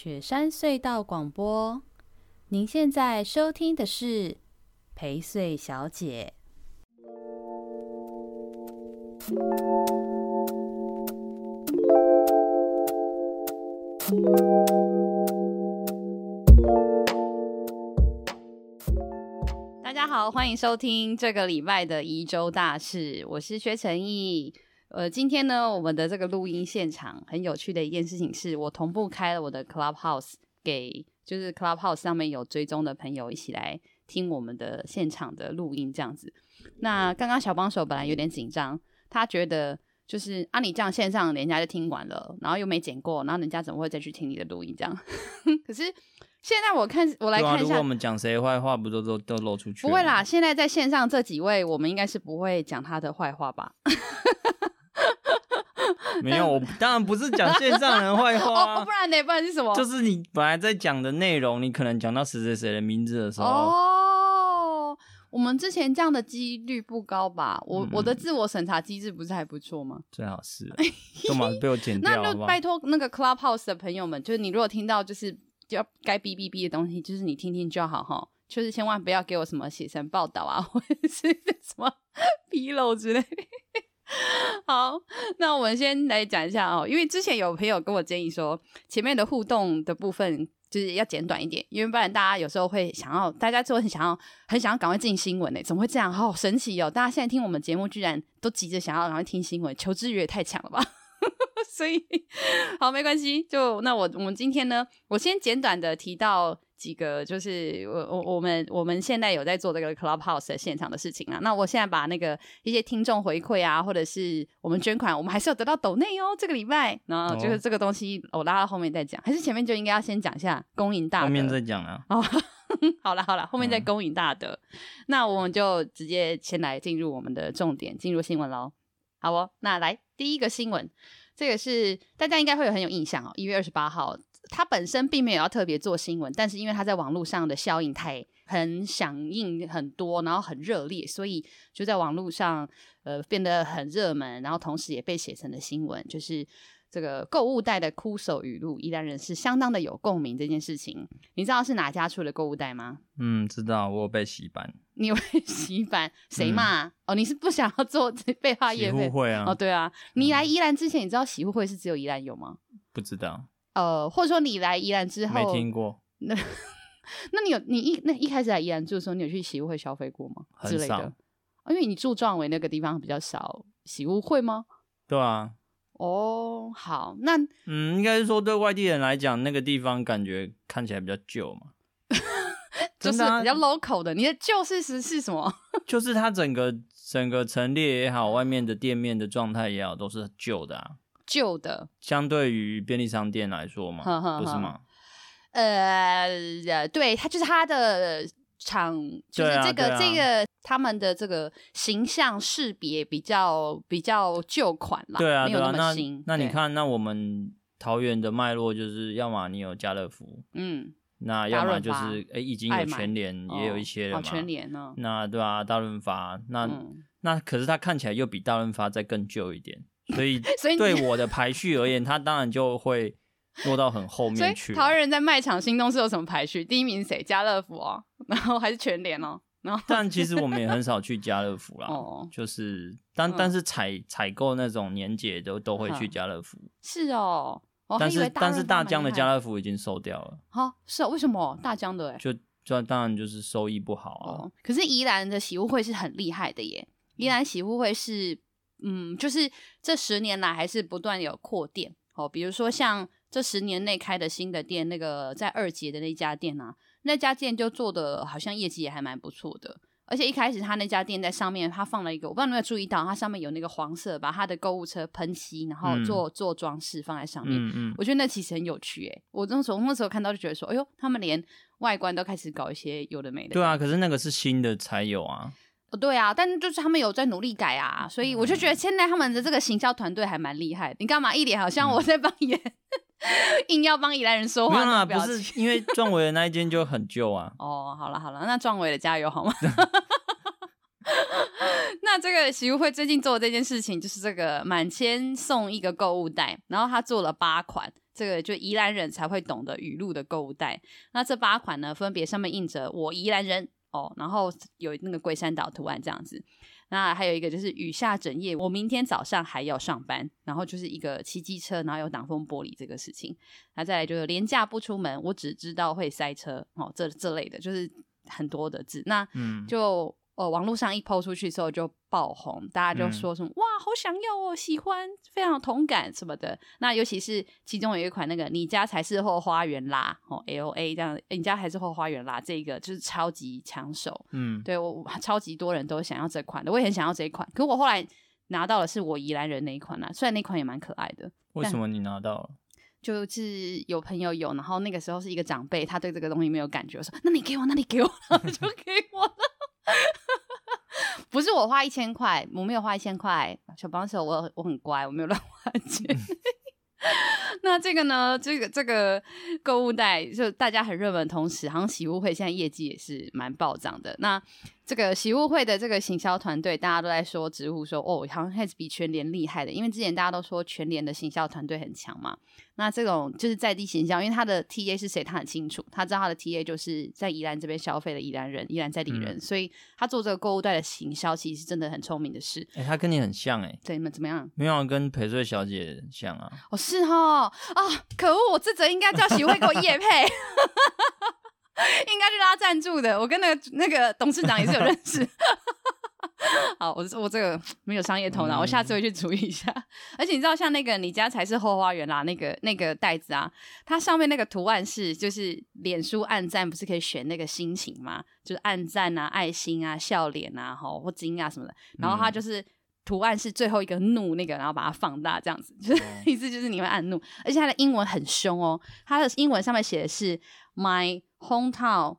雪山隧道广播，您现在收听的是陪睡小姐。大家好，欢迎收听这个礼拜的宜周大事，我是薛成义。呃，今天呢，我们的这个录音现场很有趣的一件事情是，我同步开了我的 Clubhouse 给，就是 Clubhouse 上面有追踪的朋友一起来听我们的现场的录音这样子。那刚刚小帮手本来有点紧张，他觉得就是啊，你这样线上人家就听完了，然后又没剪过，然后人家怎么会再去听你的录音这样？可是现在我看我来看一下，如果我们讲谁坏话，不都都都露出去？不会啦，现在在线上这几位，我们应该是不会讲他的坏话吧？没有，我当然不是讲线上人坏话、啊 哦，不然呢？不然是什么？就是你本来在讲的内容，你可能讲到谁谁谁的名字的时候。哦，我们之前这样的几率不高吧？我、嗯、我的自我审查机制不是还不错吗？最好是，干嘛被我剪掉？那就拜托那个 Clubhouse 的朋友们，就是你如果听到就是要该哔哔哔的东西，就是你听听就好哈，就是千万不要给我什么写成报道啊，或者是什么纰漏之类。好，那我们先来讲一下哦，因为之前有朋友跟我建议说，前面的互动的部分就是要简短一点，因为不然大家有时候会想要，大家就很想要，很想要赶快进新闻呢，怎么会这样？好神奇哦！大家现在听我们节目，居然都急着想要赶快听新闻，求知欲也太强了吧？所以，好，没关系，就那我我们今天呢，我先简短的提到。几个就是我我我们我们现在有在做这个 Clubhouse 的现场的事情啊。那我现在把那个一些听众回馈啊，或者是我们捐款，我们还是有得到抖内哦。这个礼拜，然后就是这个东西，我拉到后面再讲，还是前面就应该要先讲一下恭迎大德。后面再讲啊。哦，好了好了，后面再恭迎大德。嗯、那我们就直接先来进入我们的重点，进入新闻喽。好哦，那来第一个新闻，这个是大家应该会有很有印象哦，一月二十八号。他本身并没有要特别做新闻，但是因为他在网络上的效应太很响应很多，然后很热烈，所以就在网络上呃变得很热门，然后同时也被写成了新闻，就是这个购物袋的哭手语录，宜兰人是相当的有共鸣这件事情。你知道是哪家出的购物袋吗？嗯，知道，我有被洗版。你有被 洗版？谁骂？嗯、哦，你是不想要做被话业配？洗护会啊？哦，对啊，你来宜兰之前，你知道洗护会是只有宜兰有吗？不知道。呃，或者说你来宜兰之后，没听过。那那你有你一那一开始来宜兰住的时候，你有去洗护会消费过吗？很少。之类的。因为你住壮围那个地方比较少洗护会吗？对啊。哦，好，那嗯，应该是说对外地人来讲，那个地方感觉看起来比较旧嘛。就是比较 local 的。你的旧事实是什么？就是它整个整个陈列也好，外面的店面的状态也好，都是旧的啊。旧的，相对于便利商店来说嘛，呵呵呵不是吗？呃，对，它就是它的厂，就是这个、啊啊、这个他们的这个形象识别比较比较旧款啦，对啊，没有那么新。那，那你看，那我们桃园的脉络就是，要么你有家乐福，嗯，那要么就是哎、欸，已经有全联，也有一些了嘛，哦、全联呢，那对啊，大润发，那、嗯、那可是它看起来又比大润发再更旧一点。所以 所以，对我的排序而言，他当然就会落到很后面去。台湾人在卖场、心东是有什么排序？第一名谁？家乐福哦，然后还是全联哦。然后，但其实我们也很少去家乐福啦。哦，就是，但但是采采购那种年节都都会去家乐福。是哦，但是但是大江的家乐福已经收掉了。好，是哦，为什么大江的？就就当然就是收益不好啊。可是宜兰的洗护会是很厉害的耶，宜兰洗护会是。嗯，就是这十年来还是不断有扩店。哦，比如说像这十年内开的新的店，那个在二结的那家店啊，那家店就做的好像业绩也还蛮不错的，而且一开始他那家店在上面，他放了一个，我不知道你有没有注意到，它上面有那个黄色，把他的购物车喷漆，然后做、嗯、做装饰放在上面，嗯嗯，我觉得那其实很有趣诶，我那时候那时候看到就觉得说，哎呦，他们连外观都开始搞一些有的没的，对啊，可是那个是新的才有啊。哦，对啊，但就是他们有在努力改啊，所以我就觉得现在他们的这个行销团队还蛮厉害。你干嘛一脸好像我在帮宜兰，硬要帮宜兰人说话？没有啊，不是因为壮伟的那一间就很旧啊。哦，好了好了，那壮伟的加油好吗？那这个洗护会最近做的这件事情，就是这个满千送一个购物袋，然后他做了八款。这个就宜兰人才会懂得语录的购物袋。那这八款呢，分别上面印着“我宜兰人”哦，然后有那个龟山岛图案这样子。那还有一个就是雨下整夜，我明天早上还要上班，然后就是一个骑机车，然后有挡风玻璃这个事情。那再来就是廉价不出门，我只知道会塞车哦，这这类的，就是很多的字。那嗯，就。哦，网络上一 po 出去之后就爆红，大家就说什么、嗯、哇，好想要哦，喜欢，非常有同感什么的。那尤其是其中有一款那个你家才是后花园啦，哦，L A 这样，你家还是后花园啦，这个就是超级抢手。嗯，对我超级多人都想要这款的，我也很想要这一款。可我后来拿到的是我宜兰人那一款啦，虽然那款也蛮可爱的。为什么你拿到了？就是有朋友有，然后那个时候是一个长辈，他对这个东西没有感觉，我说那你给我，那你给我，然 后就给我了。不是我花一千块，我没有花一千块。小帮手，我我很乖，我没有乱花钱。那这个呢？这个这个购物袋，就大家很热门同时，好像喜物会现在业绩也是蛮暴涨的。那这个喜物会的这个行销团队，大家都在说直呼说，哦，好像还是比全联厉害的。因为之前大家都说全联的行销团队很强嘛。那这种就是在地行销，因为他的 TA 是谁，他很清楚，他知道他的 TA 就是在宜兰这边消费的宜兰人，宜兰在地人，嗯、所以他做这个购物袋的行销，其实是真的很聪明的事。哎、欸，他跟你很像哎、欸，对，你们怎么样？没有跟陪睡小姐像啊？哦，是哈啊，可恶，我这则应该叫喜会给我叶配。应该是拉赞助的，我跟那个那个董事长也是有认识。好，我我这个没有商业头脑，嗯、我下次会去注意一下。而且你知道，像那个你家才是后花园啦，那个那个袋子啊，它上面那个图案是就是脸书按赞，不是可以选那个心情吗？就是按赞啊、爱心啊、笑脸啊、吼或惊啊什么的。然后它就是图案是最后一个怒那个，然后把它放大这样子，就是 意思就是你会按怒。而且它的英文很凶哦，它的英文上面写的是 My。Hometown,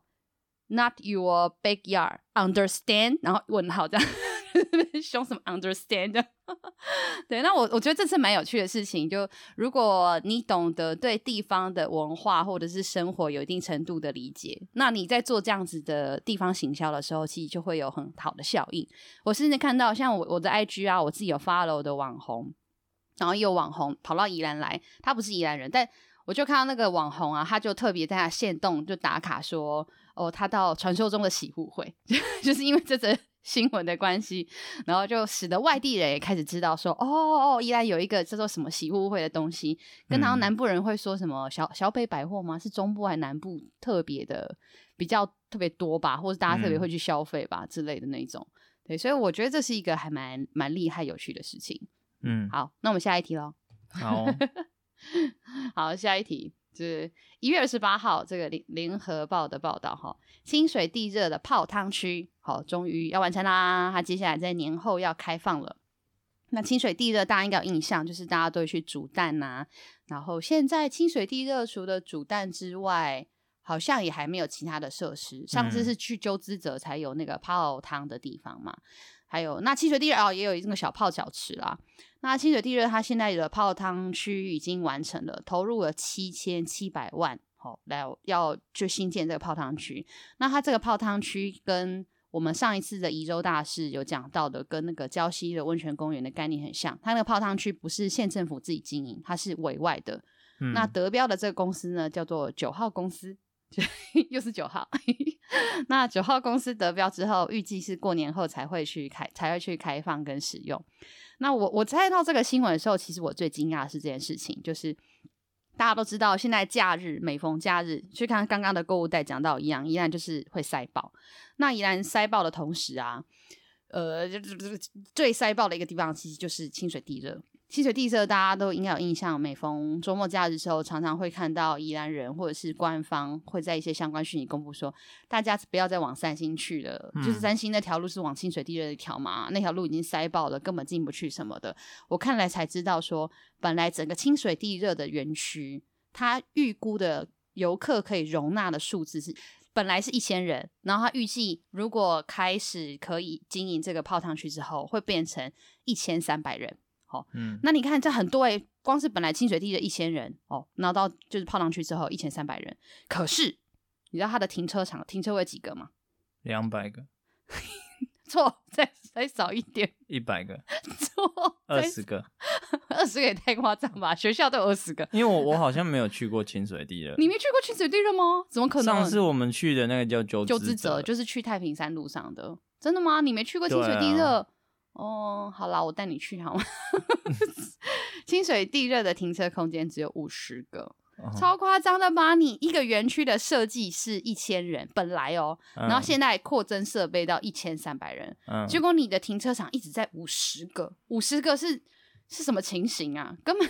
not your backyard. Understand？然后问号这样，凶什么？Understand？对，那我我觉得这是蛮有趣的事情。就如果你懂得对地方的文化或者是生活有一定程度的理解，那你在做这样子的地方行销的时候，其实就会有很好的效应。我甚至看到像我我的 IG 啊，我自己有 follow 的网红，然后有网红跑到宜兰来，他不是宜兰人，但我就看到那个网红啊，他就特别在他线动就打卡说，哦，他到传说中的洗护会，就是因为这则 新闻的关系，然后就使得外地人也开始知道说，哦哦哦，宜兰有一个叫做什么洗护会的东西，跟他南部人会说什么小小北百货吗？是中部还是南部特别的比较特别多吧，或者大家特别会去消费吧、嗯、之类的那种。对，所以我觉得这是一个还蛮蛮厉害有趣的事情。嗯，好，那我们下一题喽。好。好，下一题就是一月二十八号这个联联合报的报道哈，清水地热的泡汤区，好，终于要完成啦，它接下来在年后要开放了。那清水地热大家应该有印象，就是大家都会去煮蛋呐、啊，然后现在清水地热除了煮蛋之外，好像也还没有其他的设施。上次是去鸠之泽才有那个泡汤的地方嘛。还有那清水地热哦，也有一个小泡脚池啦。那清水地热它现在的泡汤区已经完成了，投入了七千七百万，好、哦、来要就新建这个泡汤区。那它这个泡汤区跟我们上一次的宜州大事有讲到的，跟那个礁溪的温泉公园的概念很像。它那个泡汤区不是县政府自己经营，它是委外的。嗯、那得标的这个公司呢，叫做九号公司。又是九号，那九号公司得标之后，预计是过年后才会去开，才会去开放跟使用。那我我猜到这个新闻的时候，其实我最惊讶的是这件事情，就是大家都知道，现在假日每逢假日，去看刚刚的购物袋讲到一样，依然就是会塞爆。那依然塞爆的同时啊，呃，最塞爆的一个地方，其实就是清水地热。清水地热大家都应该有印象，每逢周末假日的时候，常常会看到宜兰人或者是官方会在一些相关讯息公布说，大家不要再往三星去了，嗯、就是三星那条路是往清水地热一条嘛，那条路已经塞爆了，根本进不去什么的。我看来才知道说，本来整个清水地热的园区，它预估的游客可以容纳的数字是本来是一千人，然后他预计如果开始可以经营这个泡汤区之后，会变成一千三百人。好，嗯，那你看这很多诶，光是本来清水地的一千人哦，然后到就是泡汤区之后一千三百人，可是你知道它的停车场停车位几个吗？两百个，错，再再少一点，一百个，错，二十个，二十个也太夸张吧？学校都有二十个，因为我我好像没有去过清水地热，你没去过清水地热吗？怎么可能？上次我们去的那个叫九九之泽，就是去太平山路上的，真的吗？你没去过清水地热？哦，好啦，我带你去好吗？清水地热的停车空间只有五十个。超夸张的吧？你一个园区的设计是一千人，本来哦，然后现在扩增设备到一千三百人，嗯，结果你的停车场一直在五十个，五十个是是什么情形啊？根本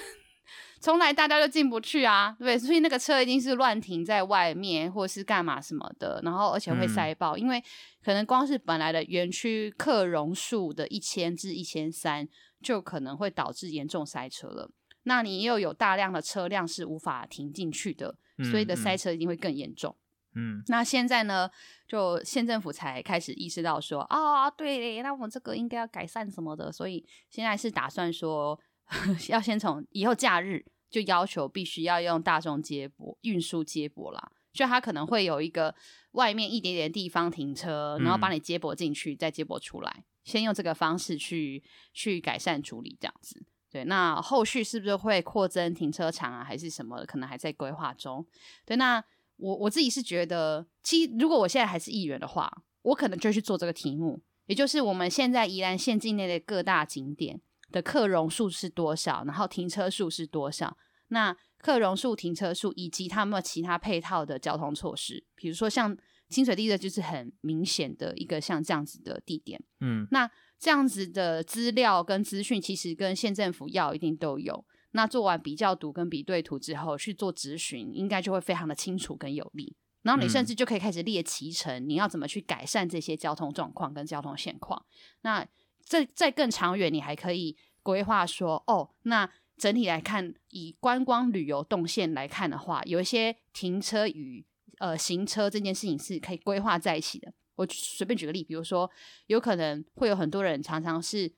从来大家都进不去啊，对，所以那个车一定是乱停在外面，或是干嘛什么的，然后而且会塞爆，嗯，因为可能光是本来的园区客容数的一千至一千三，就可能会导致严重塞车了。那你又有大量的车辆是无法停进去的，所以的塞车一定会更严重。嗯，那现在呢，就县政府才开始意识到说，啊、哦，对，那我们这个应该要改善什么的，所以现在是打算说，要先从以后假日就要求必须要用大众接驳运输接驳啦，就他可能会有一个外面一点点地方停车，然后把你接驳进去，再接驳出来，先用这个方式去去改善处理这样子。对，那后续是不是会扩增停车场啊，还是什么的？可能还在规划中。对，那我我自己是觉得，其实如果我现在还是议员的话，我可能就去做这个题目，也就是我们现在宜兰县境内的各大景点的客容数是多少，然后停车数是多少？那客容数、停车数以及他们其他配套的交通措施，比如说像清水地热就是很明显的一个像这样子的地点。嗯，那。这样子的资料跟资讯，其实跟县政府要一定都有。那做完比较图跟比对图之后，去做咨询，应该就会非常的清楚跟有力。然后你甚至就可以开始列骑程，你要怎么去改善这些交通状况跟交通现况。那再再更长远，你还可以规划说，哦，那整体来看，以观光旅游动线来看的话，有一些停车与呃行车这件事情是可以规划在一起的。我随便举个例，比如说，有可能会有很多人常常是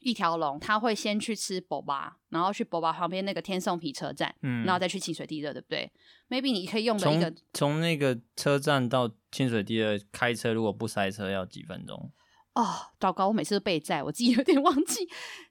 一条龙，他会先去吃博巴，然后去博巴旁边那个天送皮车站，嗯，然后再去清水地热，对不对？Maybe 你可以用的一个从那个车站到清水地热开车，如果不塞车要几分钟？哦，糟糕！我每次都背债，我自己有点忘记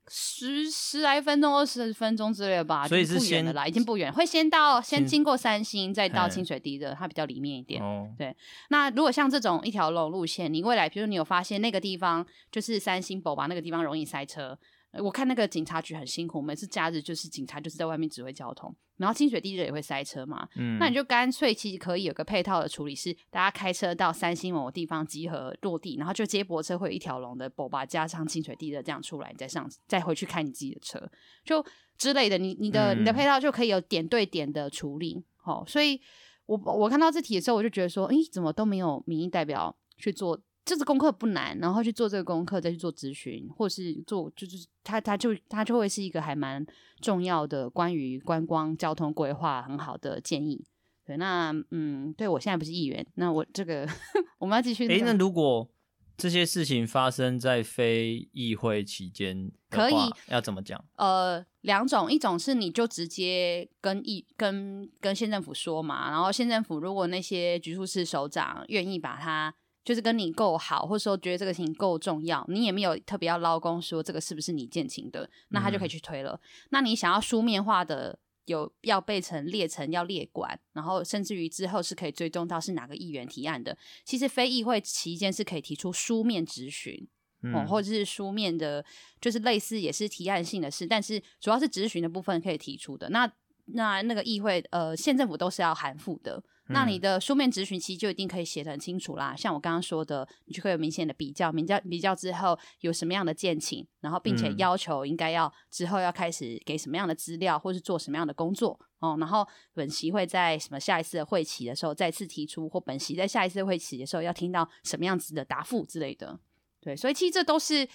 十十来分钟、二十分钟之类的吧。所以是先的啦，已经不远，会先到先经过三星，再到清水地的，它比较里面一点。哦，对。那如果像这种一条龙路线，你未来，比如你有发现那个地方就是三星宝吧，那个地方容易塞车。我看那个警察局很辛苦，每次假日就是警察就是在外面指挥交通，然后清水地热也会塞车嘛。嗯，那你就干脆其实可以有个配套的处理，是大家开车到三星某个地方集合落地，然后就接驳车会有一条龙的，把加上清水地热这样出来，你再上再回去开你自己的车，就之类的。你你的你的配套就可以有点对点的处理。好，所以我我看到这题的时候，我就觉得说，诶，怎么都没有民意代表去做。这次功课不难，然后去做这个功课，再去做咨询，或是做就是他他就他就会是一个还蛮重要的关于观光交通规划很好的建议。对，那嗯，对我现在不是议员，那我这个 我们要继续。诶，那如果这些事情发生在非议会期间，可以要怎么讲？呃，两种，一种是你就直接跟议跟跟县政府说嘛，然后县政府如果那些局处室首长愿意把它。就是跟你够好，或者说觉得这个事情够重要，你也没有特别要捞公说这个是不是你建情的，那他就可以去推了。嗯、那你想要书面化的，有要备成列成要列管，然后甚至于之后是可以追踪到是哪个议员提案的。其实非议会期间是可以提出书面质询，嗯、哦，或者是书面的，就是类似也是提案性的事，但是主要是质询的部分可以提出的。那那那个议会，呃，县政府都是要函复的。那你的书面质询其实就一定可以写得很清楚啦，像我刚刚说的，你就会有明显的比较，比较比较之后有什么样的建请，然后并且要求应该要之后要开始给什么样的资料，或是做什么样的工作哦，然后本席会在什么下一次的会期的时候再次提出，或本席在下一次会期的时候要听到什么样子的答复之类的，对，所以其实这都是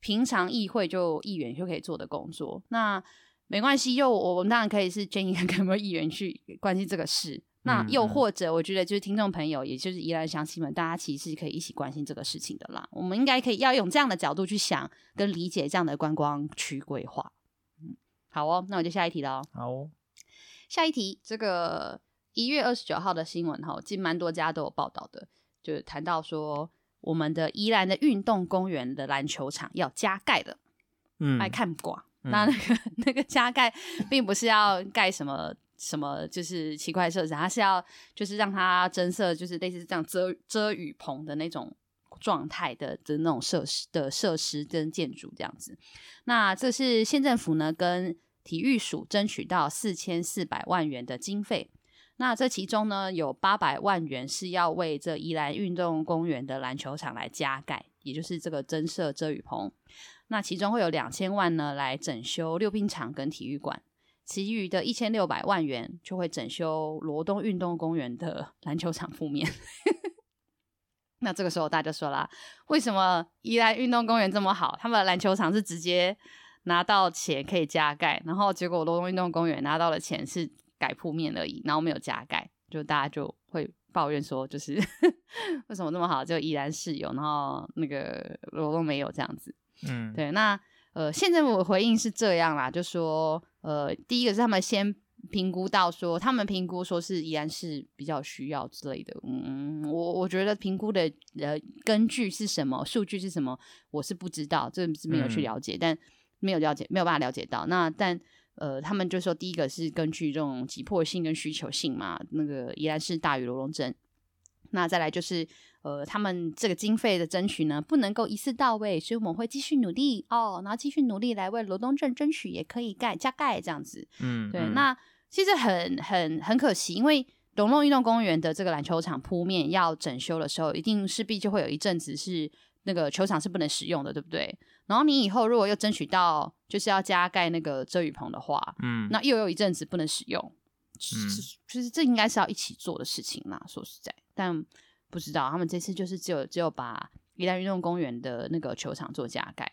平常议会就议员就可以做的工作。那没关系，又我们当然可以是建议看有没有议员去关心这个事。那又或者，我觉得就是听众朋友，也就是宜兰乡亲们，大家其实是可以一起关心这个事情的啦。我们应该可以要用这样的角度去想跟理解这样的观光区规划。嗯，好哦，那我就下一题了。好哦，下一题，这个一月二十九号的新闻哈，其实蛮多家都有报道的，就是谈到说我们的宜兰的运动公园的篮球场要加盖了。嗯，爱看挂。嗯、那那个 那个加盖，并不是要盖什么什么，就是奇怪设施，它是要就是让它增设，就是类似这样遮遮雨棚的那种状态的的那种设施的设施跟建筑这样子。那这是县政府呢跟体育署争取到四千四百万元的经费。那这其中呢有八百万元是要为这宜兰运动公园的篮球场来加盖，也就是这个增设遮雨棚。那其中会有两千万呢，来整修溜冰场跟体育馆，其余的一千六百万元就会整修罗东运动公园的 篮球场铺面。那这个时候大家就说啦，为什么宜兰运动公园这么好？他们的篮球场是直接拿到钱可以加盖，然后结果罗东运动公园拿到的钱是改铺面而已，然后没有加盖，就大家就会抱怨说，就是 为什么这么好，就宜兰是有，然后那个罗东没有这样子。嗯，对，那呃，县政府的回应是这样啦，就说呃，第一个是他们先评估到说，他们评估说是依然是比较需要之类的。嗯，我我觉得评估的呃根据是什么，数据是什么，我是不知道，这是没有去了解，嗯、但没有了解，没有办法了解到。那但呃，他们就说第一个是根据这种急迫性跟需求性嘛，那个依然是大于罗龙镇。那再来就是，呃，他们这个经费的争取呢，不能够一次到位，所以我们会继续努力哦，然后继续努力来为罗东镇争取，也可以盖加盖这样子。嗯，对。嗯、那其实很很很可惜，因为龙龙运动公园的这个篮球场铺面要整修的时候，一定势必就会有一阵子是那个球场是不能使用的，对不对？然后你以后如果又争取到就是要加盖那个遮雨棚的话，嗯，那又有一阵子不能使用。嗯，其实这应该是要一起做的事情嘛，说实在。但不知道，他们这次就是只有只有把宜兰运动公园的那个球场做加盖。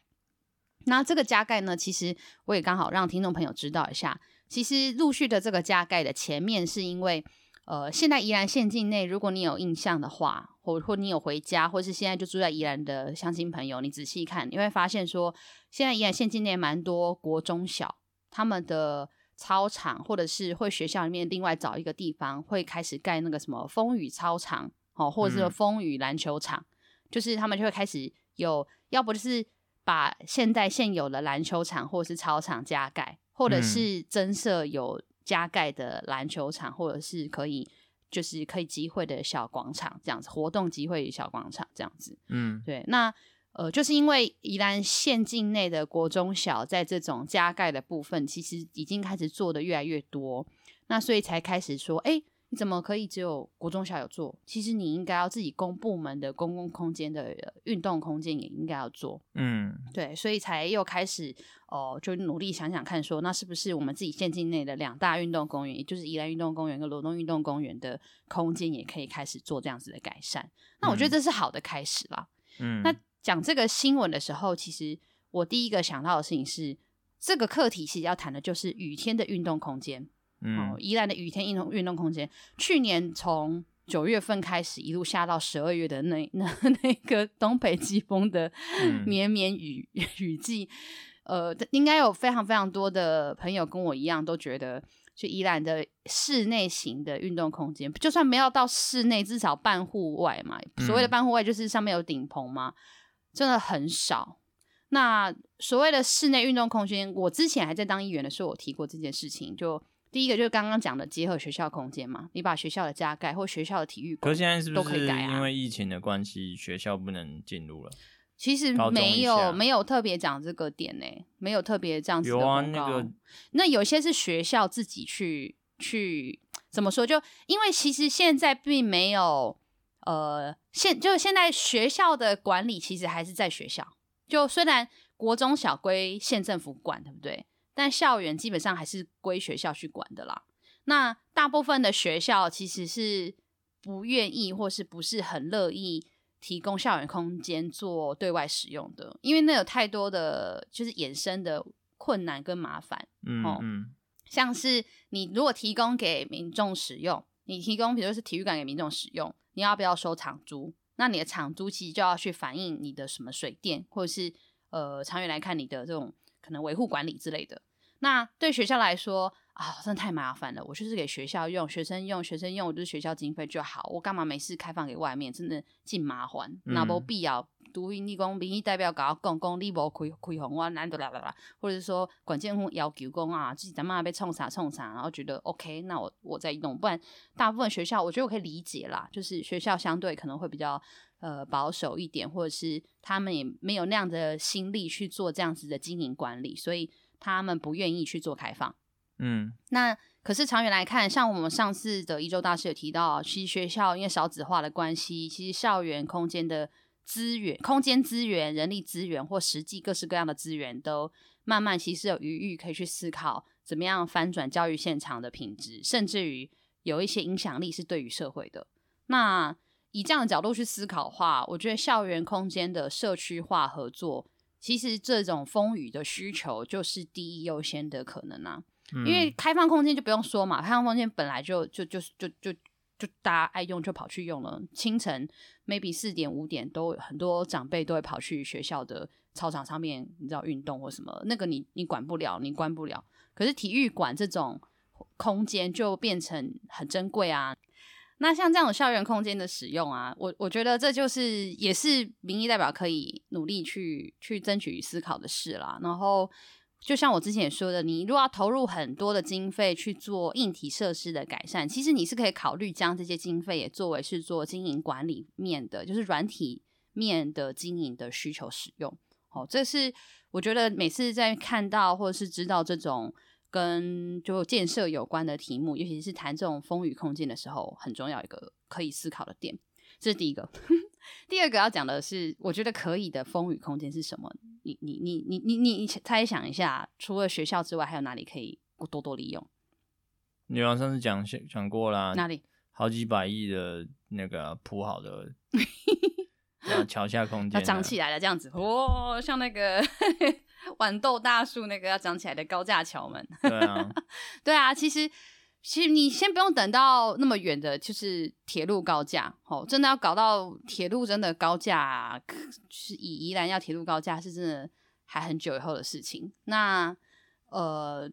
那这个加盖呢，其实我也刚好让听众朋友知道一下。其实陆续的这个加盖的前面，是因为呃，现在宜兰县境内，如果你有印象的话，或或你有回家，或是现在就住在宜兰的乡亲朋友，你仔细看，你会发现说，现在宜兰县境内蛮多国中小，他们的。操场，或者是会学校里面另外找一个地方，会开始盖那个什么风雨操场，哦，或者是风雨篮球场，嗯、就是他们就会开始有，要不就是把现在现有的篮球场或者是操场加盖，或者是增设有加盖的篮球场，或者是可以就是可以集会的小广场这样子，活动集会小广场这样子，嗯，对，那。呃，就是因为宜兰县境内的国中小在这种加盖的部分，其实已经开始做的越来越多，那所以才开始说，哎，你怎么可以只有国中小有做？其实你应该要自己公部门的公共空间的运动空间也应该要做，嗯，对，所以才又开始哦、呃，就努力想想看說，说那是不是我们自己县境内的两大运动公园，也就是宜兰运动公园跟罗东运动公园的空间，也可以开始做这样子的改善？那我觉得这是好的开始啦，嗯，那。讲这个新闻的时候，其实我第一个想到的事情是，这个课题其实要谈的就是雨天的运动空间。嗯，哦，宜兰的雨天运动运动空间，去年从九月份开始一路下到十二月的那 那那个东北季风的绵绵雨、嗯、雨季，呃，应该有非常非常多的朋友跟我一样都觉得，就宜兰的室内型的运动空间，就算没有到室内，至少半户外嘛。所谓的半户外，就是上面有顶棚嘛。真的很少。那所谓的室内运动空间，我之前还在当议员的时候，我提过这件事情。就第一个就是刚刚讲的结合学校空间嘛，你把学校的加盖或学校的体育馆，可是现在是不是都可以改啊？因为疫情的关系，学校不能进入了。其实没有没有特别讲这个点呢、欸，没有特别这样子。有啊，那个那有些是学校自己去去怎么说？就因为其实现在并没有。呃，现就现在学校的管理其实还是在学校，就虽然国中小归县政府管，对不对？但校园基本上还是归学校去管的啦。那大部分的学校其实是不愿意或是不是很乐意提供校园空间做对外使用的，因为那有太多的就是衍生的困难跟麻烦。嗯嗯，像是你如果提供给民众使用，你提供比如说是体育馆给民众使用。你要不要收场租？那你的场租其实就要去反映你的什么水电，或者是呃长远来看你的这种可能维护管理之类的。那对学校来说啊，真的太麻烦了。我就是给学校用，学生用，学生用，我就是学校经费就好。我干嘛没事开放给外面？真的尽麻烦，那不必要。读音你讲民意代表搞讲讲，你无开开红我难得啦啦啦，或者是说管建户要求讲啊，自己咱妈被冲啥冲啥，然后觉得 OK，那我我再弄。不然大部分学校，我觉得我可以理解啦，就是学校相对可能会比较呃保守一点，或者是他们也没有那样的心力去做这样子的经营管理，所以他们不愿意去做开放。嗯，那可是长远来看，像我们上次的一周大师有提到，其实学校因为少子化的关系，其实校园空间的。资源、空间资源、人力资源或实际各式各样的资源，都慢慢其实有余裕可以去思考怎么样翻转教育现场的品质，甚至于有一些影响力是对于社会的。那以这样的角度去思考的话，我觉得校园空间的社区化合作，其实这种风雨的需求就是第一优先的可能啊。嗯、因为开放空间就不用说嘛，开放空间本来就就就就就。就大家爱用就跑去用了，清晨 maybe 四点五点都很多长辈都会跑去学校的操场上面，你知道运动或什么，那个你你管不了，你关不了。可是体育馆这种空间就变成很珍贵啊。那像这样校园空间的使用啊，我我觉得这就是也是民意代表可以努力去去争取思考的事啦。然后。就像我之前也说的，你如果要投入很多的经费去做硬体设施的改善，其实你是可以考虑将这些经费也作为是做经营管理面的，就是软体面的经营的需求使用。哦，这是我觉得每次在看到或者是知道这种跟就建设有关的题目，尤其是谈这种风雨空间的时候，很重要一个可以思考的点。这是第一个。第二个要讲的是，我觉得可以的风雨空间是什么？你你你你你你你猜想一下，除了学校之外，还有哪里可以多多利用？你上次讲讲过啦，哪里？好几百亿的那个铺好的 桥下空间要长起来了，这样子哦，像那个 豌豆大树那个要长起来的高架桥们。对啊，对啊，其实。其实你先不用等到那么远的，就是铁路高架，哦，真的要搞到铁路真的高架，是以宜兰要铁路高架，是真的还很久以后的事情。那呃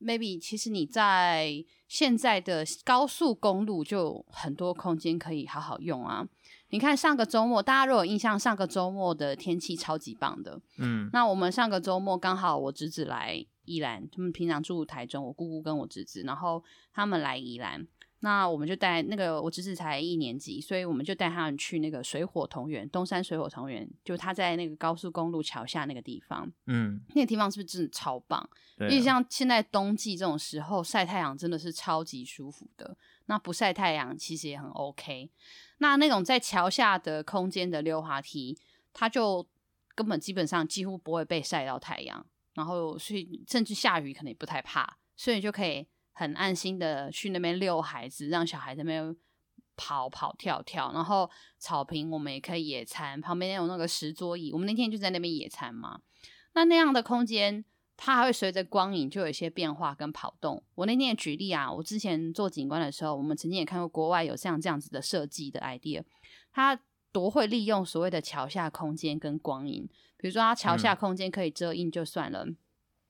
，maybe 其实你在现在的高速公路就很多空间可以好好用啊。你看上个周末，大家如果有印象，上个周末的天气超级棒的，嗯，那我们上个周末刚好我侄子来。宜兰，他们平常住台中，我姑姑跟我侄子，然后他们来宜兰，那我们就带那个我侄子才一年级，所以我们就带他们去那个水火同源，东山水火同源，就他在那个高速公路桥下那个地方，嗯，那个地方是不是真的超棒？因为像现在冬季这种时候晒太阳真的是超级舒服的，那不晒太阳其实也很 OK。那那种在桥下的空间的溜滑梯，它就根本基本上几乎不会被晒到太阳。然后，所以甚至下雨可能也不太怕，所以就可以很安心的去那边遛孩子，让小孩在那边跑跑跳跳。然后草坪我们也可以野餐，旁边有那个石桌椅，我们那天就在那边野餐嘛。那那样的空间，它还会随着光影就有一些变化跟跑动。我那天也举例啊，我之前做景观的时候，我们曾经也看过国外有像这样子的设计的 idea，它多会利用所谓的桥下空间跟光影。比如说，它桥下空间可以遮阴就算了，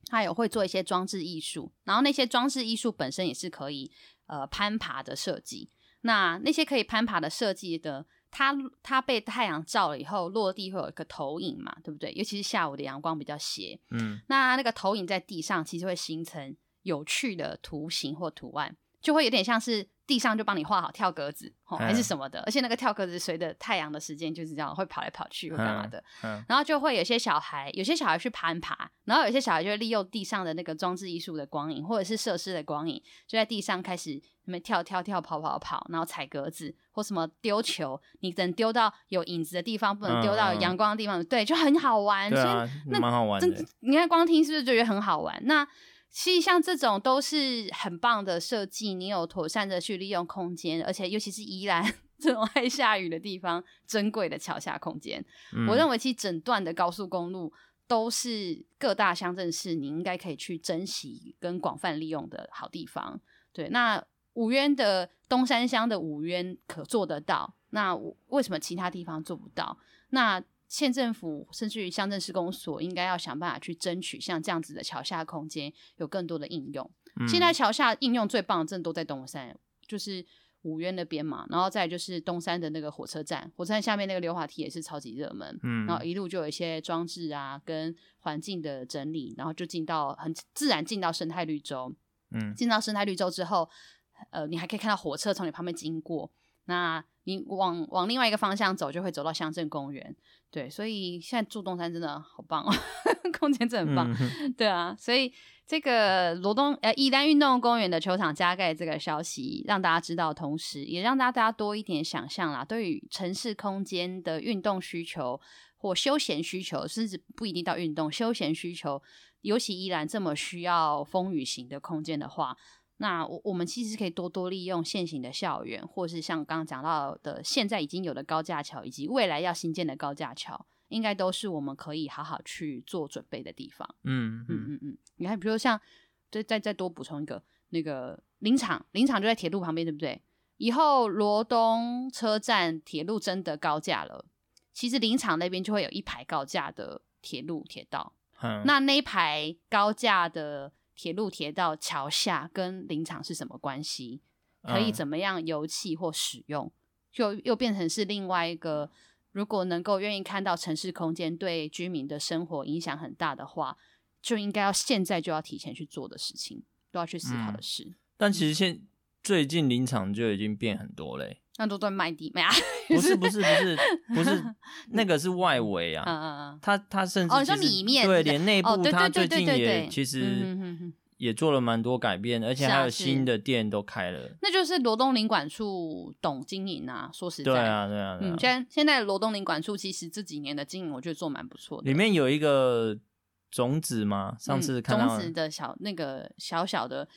它、也、会做一些装置艺术，然后那些装置艺术本身也是可以呃攀爬的设计。那那些可以攀爬的设计的，它它被太阳照了以后落地会有一个投影嘛，对不对？尤其是下午的阳光比较斜，嗯，那那个投影在地上其实会形成有趣的图形或图案，就会有点像是。地上就帮你画好跳格子，哦，还是什么的，而且那个跳格子随着太阳的时间就是这样会跑来跑去，会干嘛的？然后就会有些小孩，有些小孩去攀爬，然后有些小孩就会利用地上的那个装置艺术的光影，或者是设施的光影，就在地上开始那么跳跳跳、跑跑跑，然后踩格子或什么丢球，你只能丢到有影子的地方，不能丢到有阳光的地方，对，就很好玩。对啊，那蛮好玩的。你看光听是不是就觉得很好玩？那。其实像这种都是很棒的设计，你有妥善的去利用空间，而且尤其是宜兰 这种爱下雨的地方，珍贵的桥下空间，嗯、我认为其实整段的高速公路都是各大乡镇市你应该可以去珍惜跟广泛利用的好地方。对，那五渊的东山乡的五渊可做得到，那为什么其他地方做不到？那县政府甚至于乡镇施工所，应该要想办法去争取像这样子的桥下空间有更多的应用。嗯、现在桥下应用最棒的，真的都在东山，就是五渊那边嘛，然后再就是东山的那个火车站，火车站下面那个溜滑梯也是超级热门。嗯，然后一路就有一些装置啊，跟环境的整理，然后就进到很自然进到生态绿洲。嗯，进到生态绿洲之后，呃，你还可以看到火车从你旁边经过。那你往往另外一个方向走，就会走到乡镇公园。对，所以现在住东山真的好棒哦，空间真的很棒。嗯、对啊，所以这个罗东呃宜兰运动公园的球场加盖这个消息，让大家知道，同时也让大家多一点想象啦。对于城市空间的运动需求或休闲需求，甚至不一定到运动休闲需求，尤其宜兰这么需要风雨型的空间的话。那我我们其实可以多多利用现行的校园，或是像刚刚讲到的，现在已经有的高架桥，以及未来要新建的高架桥，应该都是我们可以好好去做准备的地方。嗯嗯嗯嗯，你看，比如说像，再再再多补充一个，那个林场，林场就在铁路旁边，对不对？以后罗东车站铁路真的高架了，其实林场那边就会有一排高架的铁路铁道。嗯，那那一排高架的。铁路铁道桥下跟林场是什么关系？可以怎么样油气或使用？就又变成是另外一个，如果能够愿意看到城市空间对居民的生活影响很大的话，就应该要现在就要提前去做的事情，都要去思考的事。嗯、但其实现最近林场就已经变很多嘞，那都在卖地 没啊？不是不是不是不是，那个是外围啊，嗯嗯嗯，他他甚至哦，你说里面对，连内部他最近也其实也做了蛮多改变，而且还有新的店都开了。那就是罗东林管处懂经营啊，说实在，对啊对啊，嗯，现现在罗东林管处其实这几年的经营，我觉得做蛮不错的。里面有一个种子吗？上次看到种子的小那个小小的。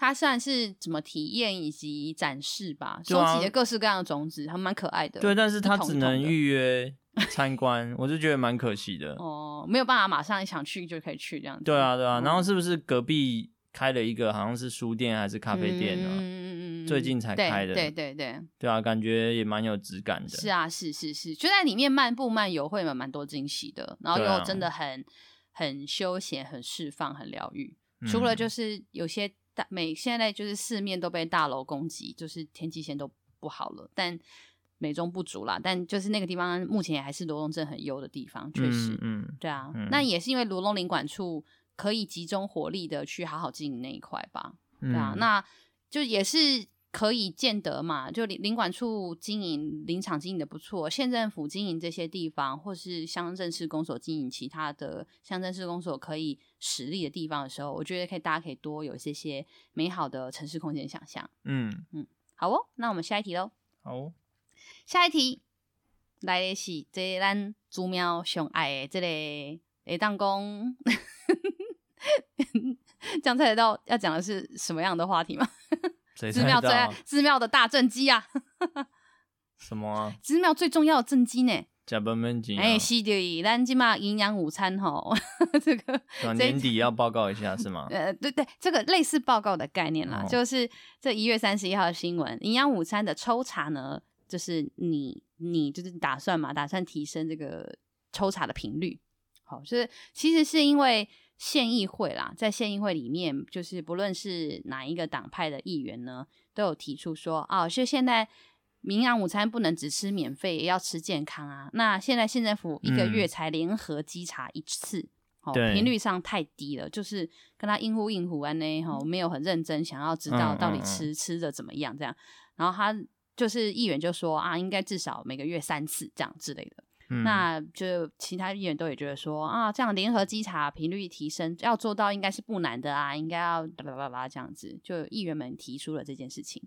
它算是怎么体验以及展示吧，收集的各式各样的种子，还蛮可爱的。对，但是它只能预约参观，我就觉得蛮可惜的。哦，没有办法马上想去就可以去这样子。对啊，对啊。然后是不是隔壁开了一个好像是书店还是咖啡店呢？嗯嗯嗯，最近才开的。对对对。对啊，感觉也蛮有质感的。是啊，是是是，就在里面漫步漫游会有蛮多惊喜的，然后又真的很很休闲、很释放、很疗愈。除了就是有些。每现在就是四面都被大楼攻击，就是天际线都不好了，但美中不足啦。但就是那个地方目前也还是罗龙镇很优的地方，确实，嗯，嗯对啊，嗯、那也是因为罗龙领馆处可以集中火力的去好好经营那一块吧，对啊，嗯、那就也是。可以见得嘛？就林林管处经营林场经营的不错，县政府经营这些地方，或是乡镇市公所经营其他的乡镇市公所可以实力的地方的时候，我觉得可以，大家可以多有一些些美好的城市空间想象。嗯嗯，好哦，那我们下一题喽。好哦，下一题来的是这咱祖庙上爱的这个雷当讲，这样猜得到要讲的是什么样的话题吗？寺庙最爱寺庙的大正机啊！什么啊？寺庙最重要的正机呢？加本本机。哎，是的，咱今嘛营养午餐吼，这个年底要报告一下是吗？呃，对对，这个类似报告的概念啦，就是这一月三十一号的新闻，营养午餐的抽查呢，就是你你就是打算嘛，打算提升这个抽查的频率。好，就是其实是因为。县议会啦，在县议会里面，就是不论是哪一个党派的议员呢，都有提出说，哦，就现在营养午餐不能只吃免费，也要吃健康啊。那现在县政府一个月才联合稽查一次，哦、嗯，频率上太低了，就是跟他应付应付完呢，哈，没有很认真想要知道到底吃、嗯嗯嗯、吃的怎么样这样。然后他就是议员就说啊，应该至少每个月三次这样之类的。那就其他议员都也觉得说啊，这样联合稽查频率提升要做到应该是不难的啊，应该要巴拉巴拉这样子，就议员们提出了这件事情。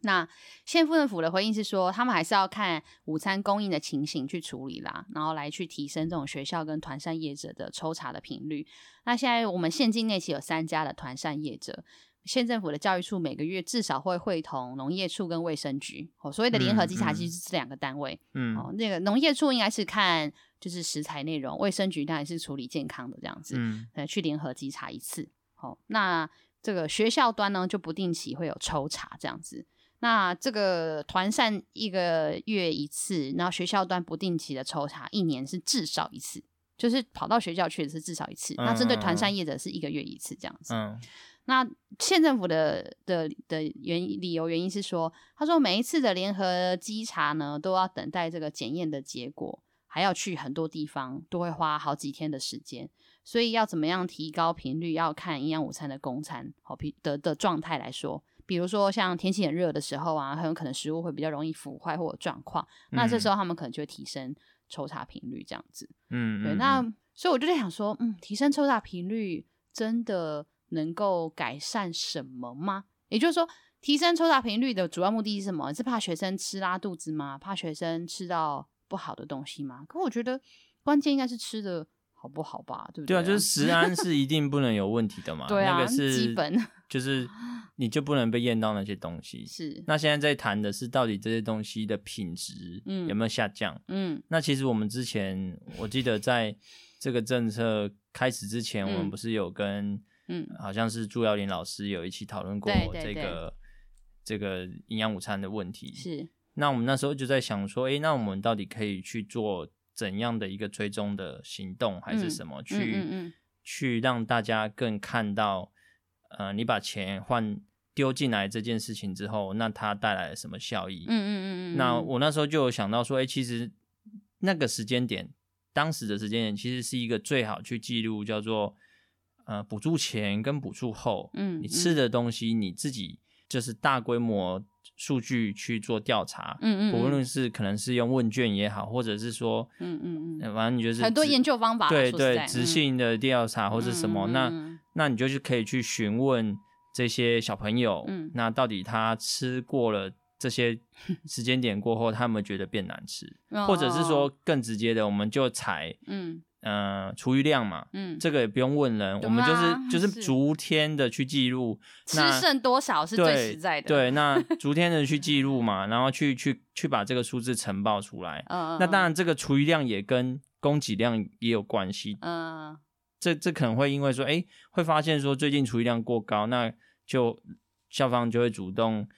那县府政府的回应是说，他们还是要看午餐供应的情形去处理啦，然后来去提升这种学校跟团膳业者的抽查的频率。那现在我们县境内其实有三家的团膳业者。县政府的教育处每个月至少会会同农业处跟卫生局，哦，所谓的联合稽查其实是这两个单位，嗯，哦，那个农业处应该是看就是食材内容，卫生局当然是处理健康的这样子，嗯，去联合稽查一次，好，那这个学校端呢就不定期会有抽查这样子，那这个团膳一个月一次，然后学校端不定期的抽查，一年是至少一次，就是跑到学校去的是至少一次。嗯、那针对团膳业者是一个月一次这样子。嗯。那县政府的的的原理由原因是说，他说每一次的联合稽查呢，都要等待这个检验的结果，还要去很多地方，都会花好几天的时间。所以要怎么样提高频率，要看营养午餐的供餐好的的状态来说。比如说，像天气很热的时候啊，很有可能食物会比较容易腐坏或者状况。那这时候他们可能就会提升抽查频率，这样子。嗯，对。那所以我就在想说，嗯，提升抽查频率真的能够改善什么吗？也就是说，提升抽查频率的主要目的是什么？是怕学生吃拉肚子吗？怕学生吃到不好的东西吗？可我觉得关键应该是吃的。好不好吧？对不对？对啊，就是食安是一定不能有问题的嘛。对啊，那个是基本，就是你就不能被验到那些东西。是。那现在在谈的是到底这些东西的品质有没有下降？嗯。嗯，那其实我们之前我记得在这个政策开始之前，嗯、我们不是有跟嗯，好像是朱耀林老师有一起讨论过这个这个营养午餐的问题。是。那我们那时候就在想说，哎，那我们到底可以去做？怎样的一个追踪的行动，还是什么、嗯、去、去让大家更看到，呃，你把钱换丢进来这件事情之后，那它带来了什么效益？嗯嗯嗯嗯。那我那时候就有想到说，哎、欸，其实那个时间点，当时的时间点，其实是一个最好去记录，叫做呃补助前跟补助后，嗯，嗯，你吃。的东西你自己就是大规模。数据去做调查，嗯嗯，无论是可能是用问卷也好，或者是说，嗯嗯嗯，反正你就是很多研究方法，对对，直性的调查或者什么，嗯、那那你就是可以去询问这些小朋友，嗯，那到底他吃过了这些 时间点过后，他有没有觉得变难吃，嗯、或者是说更直接的，我们就采，嗯。呃，厨余量嘛，嗯，这个也不用问人，我们就是就是逐天的去记录，吃剩多少是最实在的。对，那 逐天的去记录嘛，然后去去去把这个数字呈报出来。嗯，那当然，这个厨余量也跟供给量也有关系。嗯，这这可能会因为说，哎，会发现说最近厨余量过高，那就校方就会主动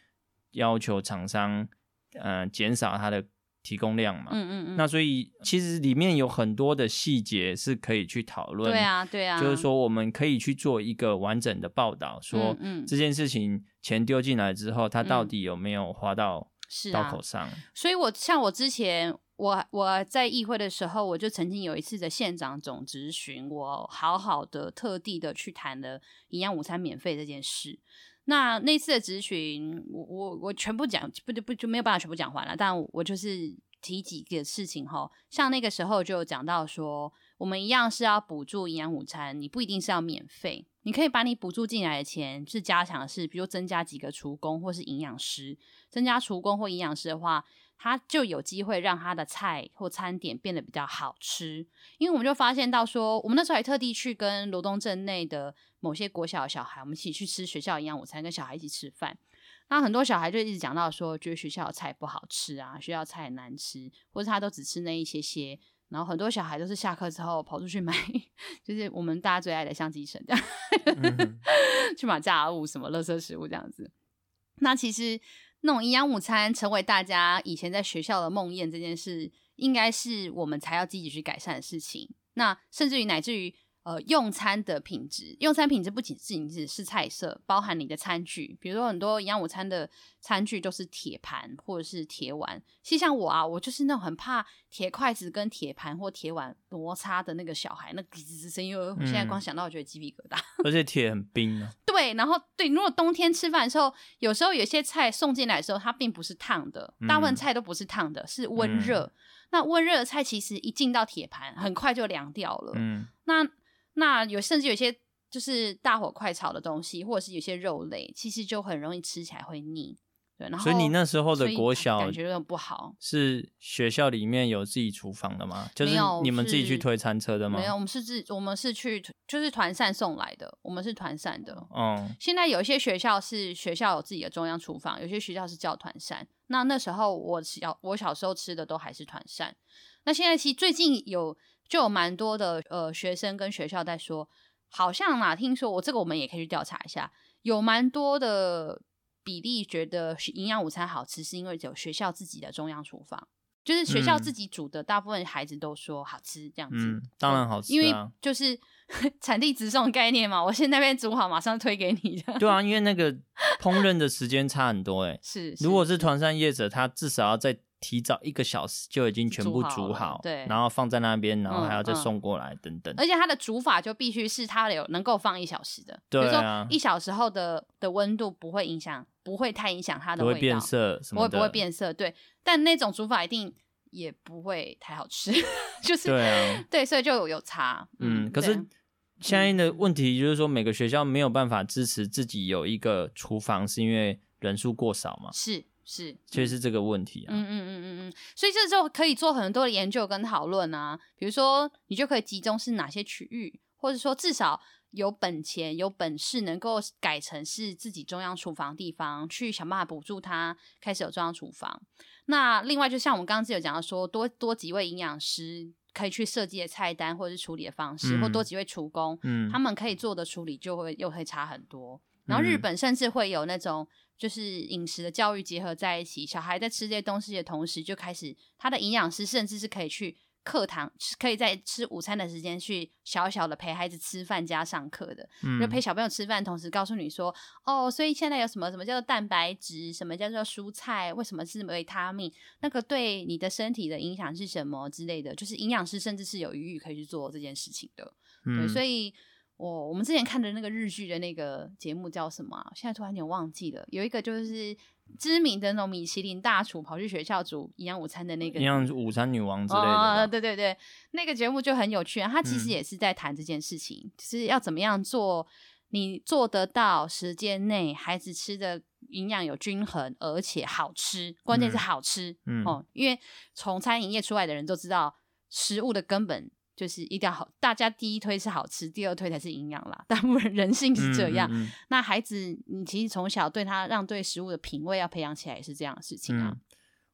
要求厂商，嗯，减少它的。提供量嘛，嗯嗯嗯，那所以其实里面有很多的细节是可以去讨论，对啊对啊，就是说我们可以去做一个完整的报道，说这件事情钱丢进来之后，它到底有没有花到刀口上？嗯、所以我像我之前我我在议会的时候，我就曾经有一次的县长总质询，我好好的特地的去谈了营养午餐免费这件事。那那次的咨询，我我我全部讲不就不就没有办法全部讲完了，但我，就是提几个事情哈，像那个时候就讲到说，我们一样是要补助营养午餐，你不一定是要免费，你可以把你补助进来的钱是加强是，比如增加几个厨工或是营养师，增加厨工或营养师的话。他就有机会让他的菜或餐点变得比较好吃，因为我们就发现到说，我们那时候还特地去跟罗东镇内的某些国小的小孩，我们一起去吃学校营养午餐，跟小孩一起吃饭。那很多小孩就一直讲到说，觉得学校的菜不好吃啊，学校菜难吃，或者他都只吃那一些些。然后很多小孩都是下课之后跑出去买，就是我们大家最爱的香鸡神这样，嗯、去买炸物什么垃圾食物这样子。那其实。那种营养午餐成为大家以前在学校的梦魇，这件事应该是我们才要积极去改善的事情。那甚至于乃至于。呃，用餐的品质，用餐品质不仅仅只是菜色，包含你的餐具。比如说，很多营养午餐的餐具都是铁盘或者是铁碗。其实像我啊，我就是那种很怕铁筷子跟铁盘或铁碗摩擦的那个小孩，那吱吱声音，因为我现在光想到我觉得鸡皮疙瘩。而且铁很冰啊。对，然后对，如果冬天吃饭的时候，有时候有些菜送进来的时候，它并不是烫的，大部分菜都不是烫的，是温热。嗯、那温热的菜其实一进到铁盘，很快就凉掉了。嗯，那。那有甚至有些就是大火快炒的东西，或者是有些肉类，其实就很容易吃起来会腻。对，然后所以你那时候的国小感觉有点不好。是学校里面有自己厨房的吗？就是你们自己去推餐车的吗？没有，我们是自我们是去就是团膳送来的，我们是团膳的。嗯，现在有一些学校是学校有自己的中央厨房，有些学校是叫团膳。那那时候我小我小时候吃的都还是团膳。那现在其实最近有。就有蛮多的呃学生跟学校在说，好像嘛，听说我这个我们也可以去调查一下，有蛮多的比例觉得营养午餐好吃，是因为有学校自己的中央厨房，就是学校自己煮的，大部分孩子都说好吃这样子。嗯，当然好吃啊，因为就是 产地直送概念嘛，我现在那边煮好马上推给你的。对啊，因为那个烹饪的 时间差很多哎。是，如果是团膳业者，他至少要在。提早一个小时就已经全部煮好，对，然后放在那边，然后还要再送过来，等等。而且它的煮法就必须是它有能够放一小时的，对啊，比如说一小时后的的温度不会影响，不会太影响它的味道，不会变色，不会不会变色，对。但那种煮法一定也不会太好吃，就是对啊，对，所以就有有差。嗯，可是现在的问题就是说，每个学校没有办法支持自己有一个厨房，是因为人数过少嘛？是。是，确实是这个问题啊。嗯嗯嗯嗯嗯，所以这时候可以做很多的研究跟讨论啊。比如说，你就可以集中是哪些区域，或者说至少有本钱、有本事能够改成是自己中央厨房的地方，去想办法补助他开始有中央厨房。那另外，就像我们刚刚有讲到说，多多几位营养师可以去设计的菜单或者是处理的方式，嗯、或多几位厨工，嗯，他们可以做的处理就会又会差很多。然后日本甚至会有那种。就是饮食的教育结合在一起，小孩在吃这些东西的同时，就开始他的营养师甚至是可以去课堂，可以在吃午餐的时间去小小的陪孩子吃饭加上课的，嗯、就陪小朋友吃饭，同时告诉你说，哦，所以现在有什么什么叫做蛋白质，什么叫做蔬菜，为什么是维他命，那个对你的身体的影响是什么之类的，就是营养师甚至是有余裕可以去做这件事情的，嗯、对，所以。我、哦、我们之前看的那个日剧的那个节目叫什么、啊？现在突然有点忘记了。有一个就是知名的那种米其林大厨跑去学校煮营养午餐的那个营养午餐女王之类的。哦，对对对，那个节目就很有趣啊。他其实也是在谈这件事情，嗯、就是要怎么样做，你做得到时间内孩子吃的营养有均衡，而且好吃，关键是好吃。嗯，哦，因为从餐饮业出来的人都知道食物的根本。就是一定要好，大家第一推是好吃，第二推才是营养啦。大部分人性是这样。嗯嗯嗯，那孩子，你其实从小对他让对食物的品味要培养起来，也是这样的事情啊。嗯、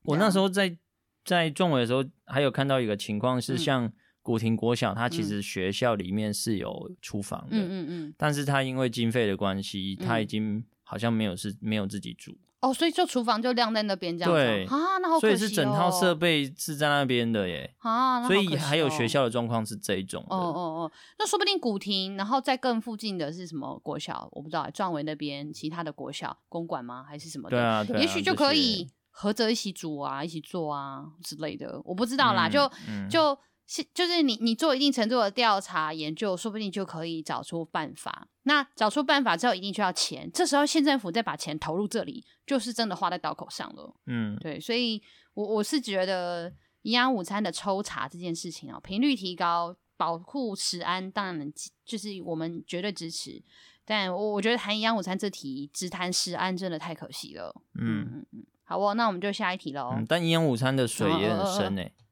我那时候在在壮伟的时候，还有看到一个情况是，像古亭国小，它其实学校里面是有厨房的，嗯嗯嗯，但是他因为经费的关系，他已经好像没有是没有自己煮。哦，所以就厨房就晾在那边这样子。对啊，那好可惜哦。所以是整套设备是在那边的耶。啊，那好可惜哦。所以还有学校的状况是这一种。哦哦哦，那说不定古亭，然后在更附近的是什么国小？我不知道，壮围那边其他的国小公馆吗？还是什么的？对啊，对啊，也许就可以合着一起煮啊，一起做啊之类的。我不知道啦，就、就、嗯、就。是你，你做一定程度的调查研究，说不定就可以找出办法。那找出办法之后，一定需要钱。这时候县政府再把钱投入这里，就是真的花在刀口上了。嗯，对，所以我我是觉得营养午餐的抽查这件事情哦，频率提高，保护食安，当然就是我们绝对支持。但我我觉得谈营养午餐这题，只谈食安真的太可惜了。嗯嗯嗯，好哦，那我们就下一题喽。嗯，但营养午餐的水也很深诶。哦哦，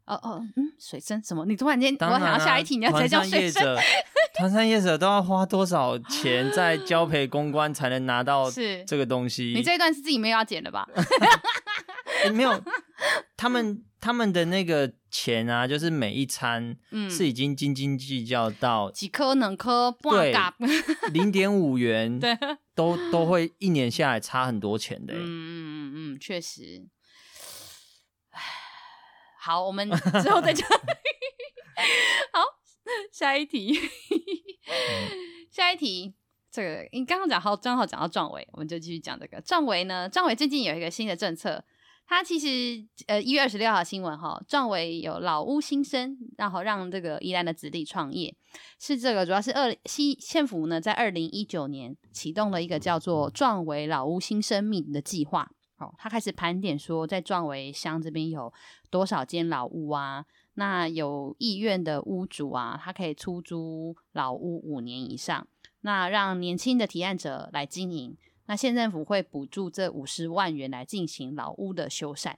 嗯，水深什么？你突然间，我想要下一题，你要才叫水深。团山业者都要花多少钱在 交陪公关才能拿到这个东西？你这一段是自己没有要剪的吧？欸、没有，他们他们的那个钱啊，就是每一餐是已经斤斤计较到几颗能颗，对，零点五元，对，都都会一年下来差很多钱的。嗯嗯嗯嗯，确实。好，我们之后再讲。好，下一题，下一题，这个你刚刚讲好，正好讲到壮围，我们就继续讲这个壮围呢。壮围最近有一个新的政策，它其实呃一月二十六号新闻哈，壮围有老屋新生，然后让这个宜兰的子弟创业，是这个主要是二西县府呢在二零一九年启动了一个叫做壮围老屋新生命的计划。哦，他开始盘点说，在壮围乡这边有多少间老屋啊？那有意愿的屋主啊，他可以出租老屋五年以上，那让年轻的提案者来经营。那县政府会补助这五十万元来进行老屋的修缮。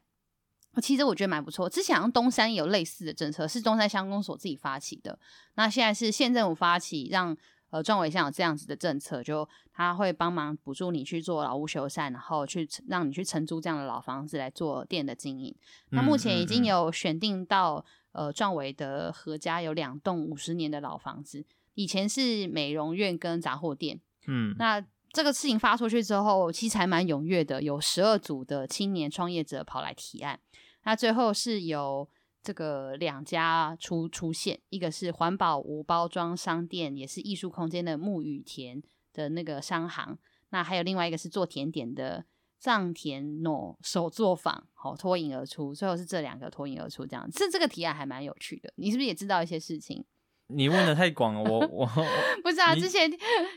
其实我觉得蛮不错。之前好像东山有类似的政策，是东山乡公所自己发起的。那现在是县政府发起，让。呃，壮围乡有这样子的政策，就他会帮忙补助你去做老屋修缮，然后去让你去承租这样的老房子来做店的经营。那目前已经有选定到，呃，壮围的何家有两栋五十年的老房子，以前是美容院跟杂货店。嗯，那这个事情发出去之后，其实还蛮踊跃的，有十二组的青年创业者跑来提案。那最后是有这个两家出出现，一个是环保无包装商店，也是艺术空间的木雨田的那个商行。那还有另外一个是做甜点的藏田诺手作坊，好脱颖而出。最后是这两个脱颖而出，这样这这个提案还蛮有趣的。你是不是也知道一些事情？你问的太广了，我我 不是啊。之前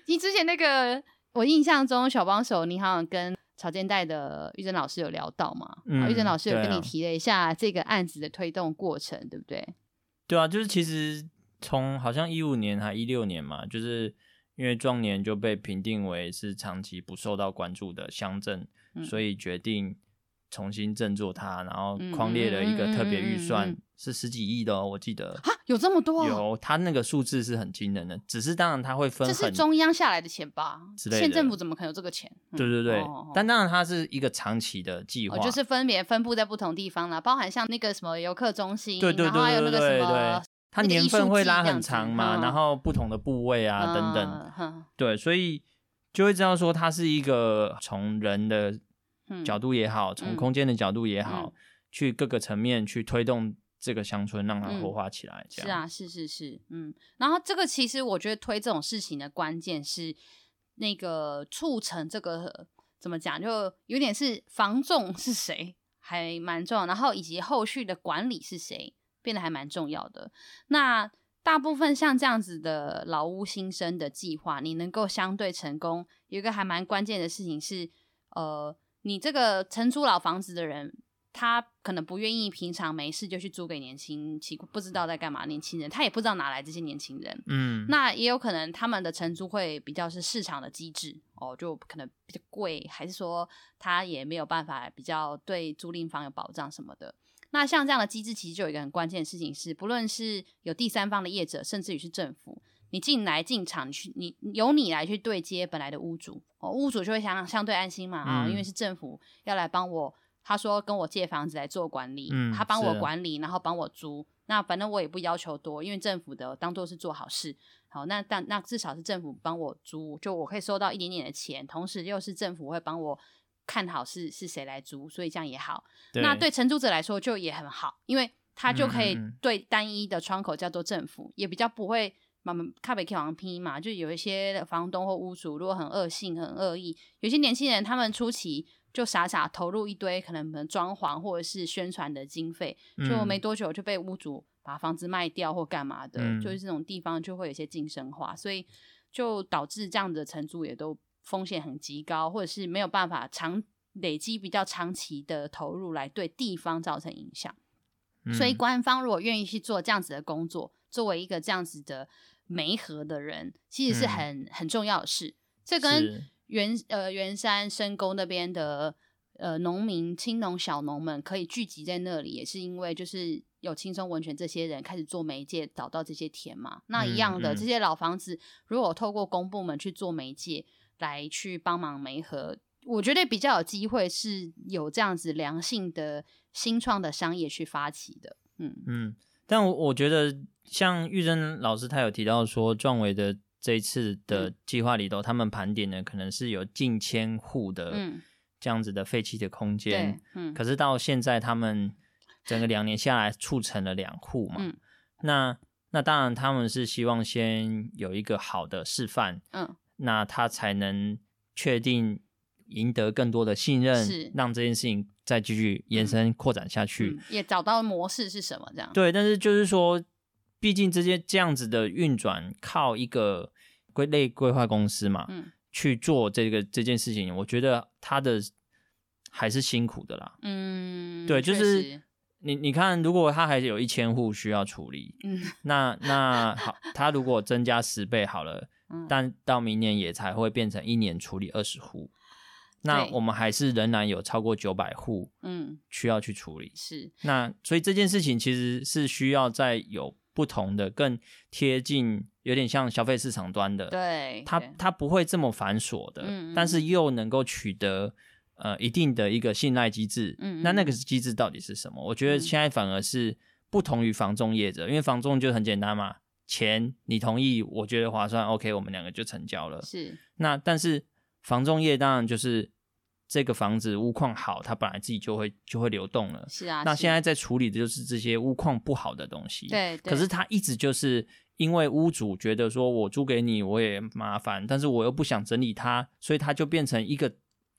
你之前那个，我印象中小帮手，你好像跟草间带的玉珍老师有聊到嘛？嗯，玉珍老师有跟你提了一下这个案子的推动过程，对，不对？对啊，就是其实从好像一五年还一六年嘛，就是因为壮年就被评定为是长期不受到关注的乡镇，嗯，所以决定。重新振作它，然后匡列了一个特别预算，嗯嗯嗯嗯、是十几亿的哦，我记得啊，有这么多、啊？有，它那个数字是很惊人的。只是当然它会分，这是中央下来的钱吧？县政府怎么可能有这个钱？对对对，哦、但当然它是一个长期的计划、哦，就是分别分布在不同地方啦，包含像那个什么游客中心，对对对对对对，对，对，对，对，它年份会拉很长嘛，嗯、然后不同的部位啊、嗯、等等、嗯，对，所以就会知道说它是一个从人的。角度也好，从空间的角度也好，嗯、去各个层面去推动这个乡村，让它活化起来。这样、嗯、是啊，是是是，嗯。然后这个其实我觉得推这种事情的关键是那个促成这个怎么讲，就有点是防重是谁还蛮重要，然后以及后续的管理是谁变得还蛮重要的。那大部分像这样子的老屋新生的计划，你能够相对成功，有一个还蛮关键的事情是，呃。你这个承租老房子的人，他可能不愿意平常没事就去租给年轻、其不知道在干嘛年轻人，他也不知道哪来这些年轻人。嗯，那也有可能他们的承租会比较是市场的机制哦，就可能比较贵，还是说他也没有办法比较对租赁方有保障什么的。那像这样的机制，其实就有一个很关键的事情是，不论是有第三方的业者，甚至于是政府。你进来进场，你去你由你来去对接本来的屋主。哦，屋主就会相相对安心嘛啊、嗯，因为是政府要来帮我，他说跟我借房子来做管理，嗯、他帮我管理，然后帮我租，那反正我也不要求多，因为政府的当做是做好事，好，那但那至少是政府帮我租，就我可以收到一点点的钱，同时又是政府会帮我看好是是谁来租，所以这样也好。对那对承租者来说就也很好，因为他就可以对单一的窗口叫做政府，嗯、也比较不会。慢慢靠北往上拼嘛，就有一些房东或屋主如果很恶性、很恶意，有些年轻人他们初期就傻傻投入一堆可能可能装潢或者是宣传的经费，就没多久就被屋主把房子卖掉或干嘛的，嗯、就是这种地方就会有一些精神化，所以就导致这样的承租也都风险很极高，或者是没有办法长累积比较长期的投入来对地方造成影响。嗯、所以官方如果愿意去做这样子的工作，作为一个这样子的。媒合的人其实是很、嗯、很重要的事，这跟原呃原山深沟那边的呃农民青农小农们可以聚集在那里，也是因为就是有青松温泉这些人开始做媒介，找到这些田嘛。那一样的、嗯嗯、这些老房子，如果透过公部门去做媒介来去帮忙媒合，我觉得比较有机会是有这样子良性的新创的商业去发起的。嗯嗯，但我我觉得。像玉珍老师，他有提到说，壮维的这一次的计划里头，嗯、他们盘点的可能是有近千户的这样子的废弃的空间，嗯，可是到现在他们整个两年下来促成了两户嘛，嗯、那那当然他们是希望先有一个好的示范，嗯，那他才能确定赢得更多的信任，是让这件事情再继续延伸扩展下去，嗯嗯，也找到模式是什么这样，对，但是就是说。毕竟这些这样子的运转，靠一个归类规划公司嘛，嗯，去做这个这件事情，我觉得他的还是辛苦的啦。嗯，对，就是你你看，如果他还有一千户需要处理，嗯，那那好，他如果增加十倍好了，嗯，但到明年也才会变成一年处理二十户，那我们还是仍然有超过九百户，嗯，需要去处理。是，那所以这件事情其实是需要在有。不同的，更贴近，有点像消费市场端的，对，它它不会这么繁琐的，嗯嗯，但是又能够取得呃一定的一个信赖机制，嗯，嗯，那那个机制到底是什么？我觉得现在反而是不同于房仲业者，嗯，因为房仲就很简单嘛，钱你同意，我觉得划算，OK，我们两个就成交了，是。那但是房仲业当然就是这个房子屋况好，它本来自己就会就会流动了。是啊，那现在在处理的就是这些屋况不好的东西。对，可是它一直就是因为屋主觉得说我租给你我也麻烦，但是我又不想整理它，所以它就变成一个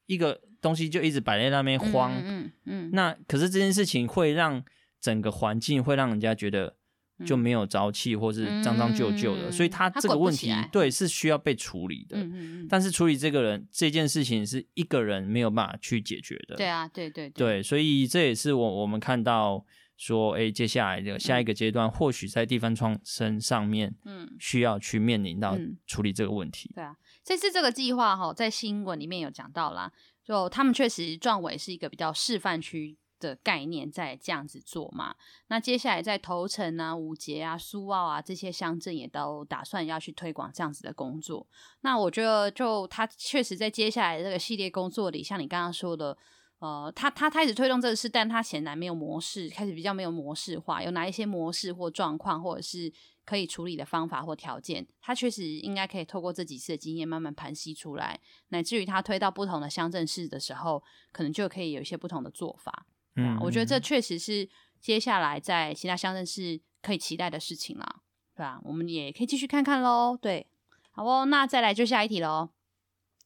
一个东西就一直摆在那边荒。嗯嗯，嗯。那可是这件事情会让整个环境会让人家觉得。就没有朝气，或是脏脏旧旧的，嗯、所以他这个问题对是需要被处理的。嗯、但是处理这个人这件事情是一个人没有办法去解决的。对啊，对对对，对，所以这也是我我们看到说，哎，接下来的下一个阶段，嗯、或许在地方创生上面，嗯，需要去面临到处理这个问题。对啊，这次这个计划哈，在新闻里面有讲到啦，就他们确实壮围是一个比较示范区。的概念在这样子做嘛？那接下来在头城啊、五结啊、苏澳啊这些乡镇也都打算要去推广这样子的工作。那我觉得，就他确实在接下来这个系列工作里，像你刚刚说的，呃，他他开始推动这个事，但他显然没有模式，开始比较没有模式化，有哪一些模式或状况，或者是可以处理的方法或条件，他确实应该可以透过这几次的经验慢慢盘析出来，乃至于他推到不同的乡镇市的时候，可能就可以有一些不同的做法。嗯，我觉得这确实是接下来在其他乡镇是可以期待的事情啦，对吧？我们也可以继续看看喽。对，好哦，那再来就下一题喽。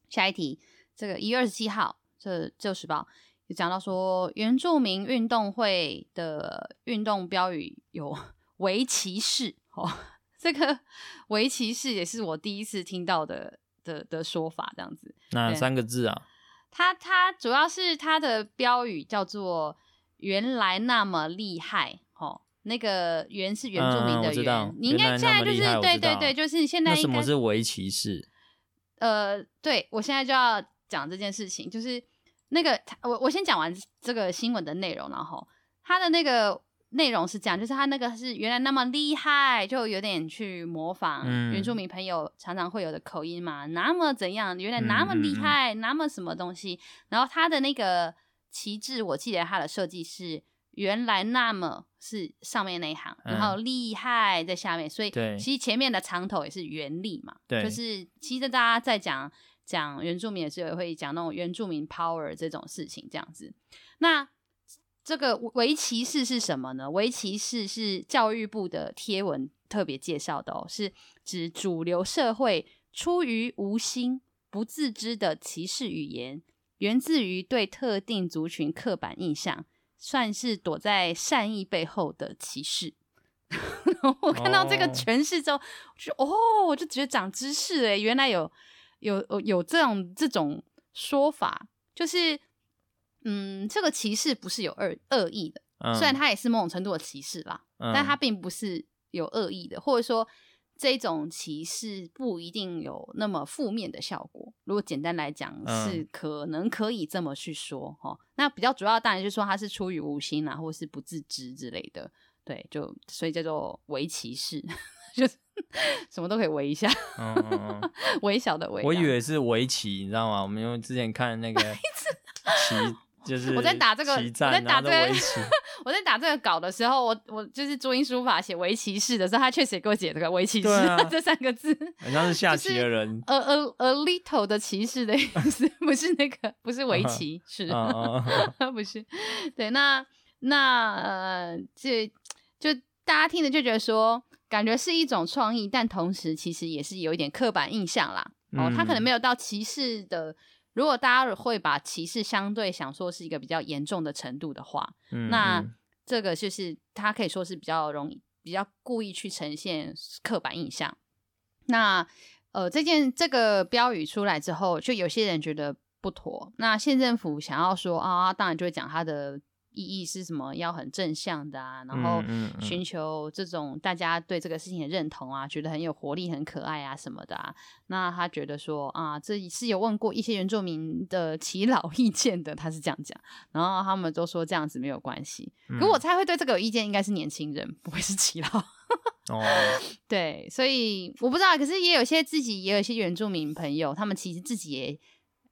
下一题，这个一月二十七号，这《旧时报》有讲到说，原住民运动会的运动标语有“ 围棋士”哦，这个“围棋士”也是我第一次听到的的的说法，这样子。哪三个字啊？它它主要是它的标语叫做“原来那么厉害”哦，那个“原”是原住民的“原”，嗯、你应该现在就是对对对，就是现在应该什么是围棋士？呃，对我现在就要讲这件事情，就是那个我我先讲完这个新闻的内容，然后他的那个。内容是这样，就是他那个是原来那么厉害，就有点去模仿原住民朋友常常会有的口音嘛，嗯、那么怎样？原来那么厉害，嗯、那么什么东西？然后他的那个旗帜，我记得他的设计是原来那么是上面那一行，然后厉害在下面，所以其实前面的长头也是原理嘛。对，就是其实大家在讲讲原住民的时候，也会讲那种原住民 power 这种事情，这样子。那这个围棋士是什么呢？围棋士是教育部的贴文特别介绍的哦，是指主流社会出于无心、不自知的歧视语言，源自于对特定族群刻板印象，算是躲在善意背后的歧视。我看到这个诠释之后，就哦，我就觉得长知识诶，原来有有有这样这种说法，就是。嗯，这个歧视不是有恶恶意的，嗯、虽然它也是某种程度的歧视啦，嗯、但它并不是有恶意的，或者说这种歧视不一定有那么负面的效果。如果简单来讲，是可能可以这么去说哈、嗯。那比较主要当然就是说它是出于无心啦，或是不自知之类的，对，就所以叫做围棋士，就是 什么都可以围一下，嗯嗯嗯微小的围。我以为是围棋，你知道吗？我们因为之前看那个棋。就是我在打这个，我在打这个，我在打这个稿的时候，我我就是注音书法写围棋士的时候，他确实也给我写这个围棋士、啊、这三个字，好像是下棋的人，a a a little 的骑士的意思，不是那个，不是围棋，是，不是，对，那那呃，就就大家听着就觉得说，感觉是一种创意，但同时其实也是有一点刻板印象啦，哦，他可能没有到骑士的。如果大家会把歧视相对想说是一个比较严重的程度的话，嗯、那这个就是他可以说是比较容易、比较故意去呈现刻板印象。那呃，这件这个标语出来之后，就有些人觉得不妥。那县政府想要说啊，当然就会讲他的。意义是什么？要很正向的啊，然后寻求这种大家对这个事情的认同啊，觉得很有活力、很可爱啊什么的啊。那他觉得说啊，这是有问过一些原住民的耆老意见的，他是这样讲。然后他们都说这样子没有关系。可我猜会对这个有意见，应该是年轻人，不会是耆老。哦，对，所以我不知道。可是也有些自己也有一些原住民朋友，他们其实自己也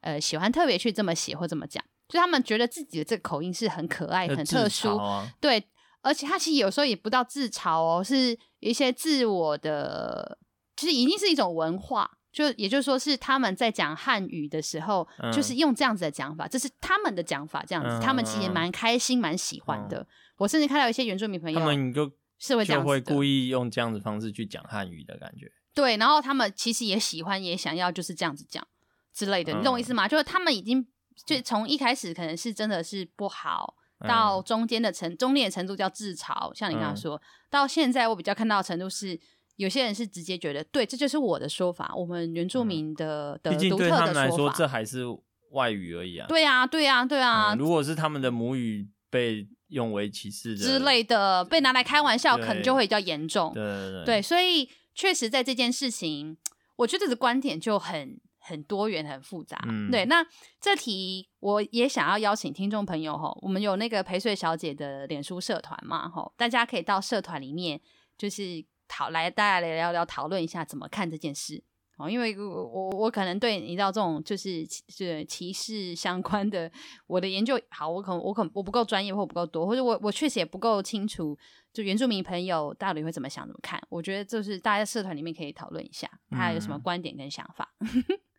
呃喜欢特别去这么写或这么讲。就他们觉得自己的这个口音是很可爱、很特殊，啊、对，而且他其实有时候也不到自嘲哦，是一些自我的，就是已经是一种文化，就也就是说是他们在讲汉语的时候，嗯、就是用这样子的讲法，这是他们的讲法，这样子，嗯、他们其实蛮开心、蛮喜欢的。嗯、我甚至看到一些原住民朋友，他们就是会就会故意用这样子方式去讲汉语的感觉。对，然后他们其实也喜欢，也想要就是这样子讲之类的，你懂我意思吗？嗯、就是他们已经就从一开始可能是真的是不好。到中间的程中间的程度叫自嘲，像你刚刚说、嗯、到现在，我比较看到的程度是，有些人是直接觉得，对，这就是我的说法，我们原住民的、嗯、的独特的说法。毕竟对他们来说，这还是外语而已啊。对啊，对啊，对啊。嗯、如果是他们的母语被用为歧视之类的，被拿来开玩笑，可能就会比较严重。对对对，对，所以确实在这件事情，我觉得这个观点就很。很多元，很复杂。嗯、对，那这题我也想要邀请听众朋友哈，我们有那个陪睡小姐的脸书社团嘛，哈，大家可以到社团里面，就是讨来大家来聊聊，讨论一下怎么看这件事。哦，因为我我我可能对你知道这种就是是歧视相关的，我的研究好，我可能我可能我不够专业或不够多，或者我我确实也不够清楚，就原住民朋友到底会怎么想怎么看。我觉得就是大家在社团里面可以讨论一下，他有什么观点跟想法。嗯